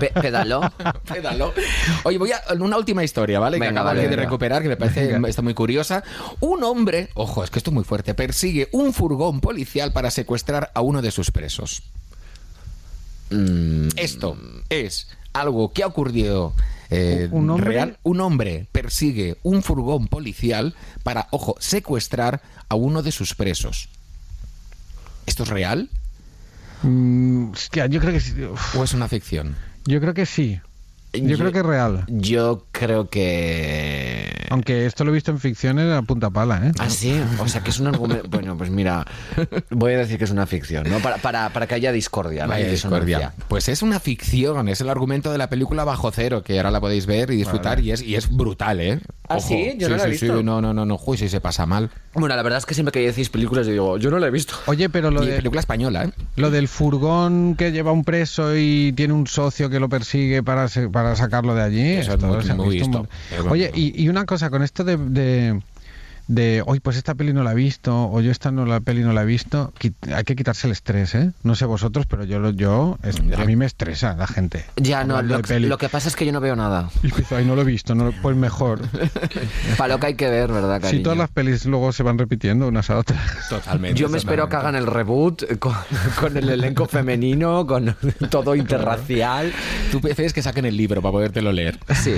Pe- pedaló. Pédalo. Oye, voy a una última historia, ¿vale? que Venga, acabo vale, de venga. recuperar, que me parece está muy curiosa. Un hombre, ojo, es que esto es muy fuerte, persigue un furgón policial para secuestrar a uno de sus presos. Mm, Esto es algo que ha ocurrido eh, ¿Un hombre? real. Un hombre persigue un furgón policial para, ojo, secuestrar a uno de sus presos. ¿Esto es real Mm, hostia, yo creo que sí. Uf, o es una ficción? Yo creo que sí. Yo creo que es real. Yo creo que. Aunque esto lo he visto en ficciones a punta pala, ¿eh? Ah, sí. O sea, que es un argumento. Bueno, pues mira, voy a decir que es una ficción, ¿no? Para, para, para que haya discordia. ¿no? Vaya discordia. Pues es una ficción, es el argumento de la película Bajo Cero, que ahora la podéis ver y disfrutar, y, es, y es brutal, ¿eh? ¿Ah, sí? Yo no la he sí, visto. sí, no, no, no, no, uy, si se pasa mal. Bueno, la verdad es que siempre que decís películas, yo digo, yo no la he visto. Oye, pero lo, y de, película española, ¿eh? lo del furgón que lleva un preso y tiene un socio que lo persigue para, se- para sacarlo de allí. Eso es muy- muy visto muy Oye, y, y una cosa, con esto de, de, de, hoy pues esta peli no la he visto, o yo esta no la peli no la he visto, hay que quitarse el estrés, ¿eh? No sé vosotros, pero yo, yo es- a mí me estresa la gente. Ya, no, lo, lo que pasa es que yo no veo nada. Y empiezo, ay, no lo he visto, no, pues mejor. Para lo que hay que ver, ¿verdad, si cariño? todas las pelis luego se van repitiendo unas a otras. Totalmente. Yo me espero que hagan el reboot con, con el elenco femenino, con todo interracial. Tú prefieres que saquen el libro para podértelo leer. Sí,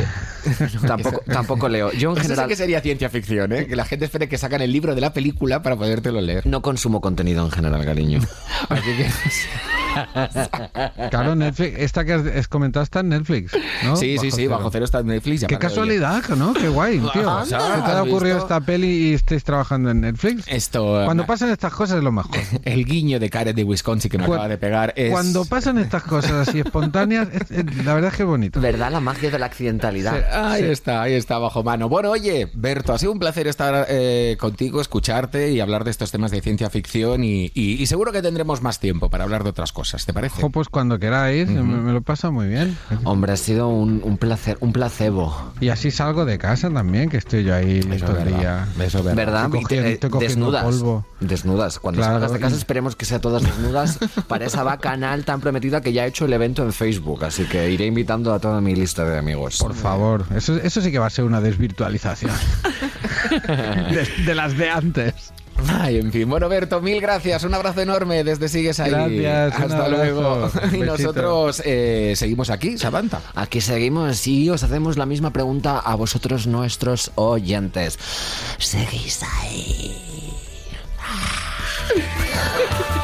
tampoco, tampoco leo. Yo en Eso sí general... que sería ciencia ficción, ¿eh? Que la gente gente espere que sacan el libro de la película para podértelo leer. No consumo contenido en general, cariño. Así que... Claro, Netflix, esta que has, comentado está en Netflix, ¿no? Sí, sí, Bajo sí, cero. Bajo Cero está en Netflix. Qué casualidad, ¿no? Qué guay, tío. Anda, ¿Se te ¿has ha ocurrido visto? esta peli y estáis trabajando en Netflix? Esto... Cuando pasan estas cosas es lo mejor. El guiño de Karen de Wisconsin que me acaba de pegar es... Cuando pasan estas cosas así espontáneas, es- es- la verdad es que es bonito. ¿Verdad? La magia de la accidentalidad. Ahí está, ahí está, bajo mano. Bueno, oye, Berto, ha sido un placer estar eh, contigo, escucharte y hablar de estos temas de ciencia ficción y, y- y seguro que tendremos más tiempo para hablar de otras cosas, ¿te parece? Jo, pues cuando queráis, me, me lo pasa muy bien. Hombre, ha sido un, un placer, un placebo. Y así salgo de casa también, que estoy yo ahí Eso es todo el verdad, día. eso es verdad. ¿Verdad? Estoy cogiendo- eh, estoy cogiendo desnudas. polvo. Desnudas. Cuando Claro. salgas de casa esperemos que sea todas desnudas para esa bacanal tan prometida que ya he hecho el evento en Facebook. Así que iré invitando a toda mi lista de amigos. Por favor, eso, eso sí que va a ser una desvirtualización. de, de las de antes. Ay, en fin. Bueno, Berto, mil gracias. Un abrazo enorme desde Sigues ahí. Gracias. Hasta luego. Y nosotros eh, seguimos aquí, Samantha. Aquí seguimos y os hacemos la misma pregunta a vosotros, nuestros oyentes. ¿Seguís ahí?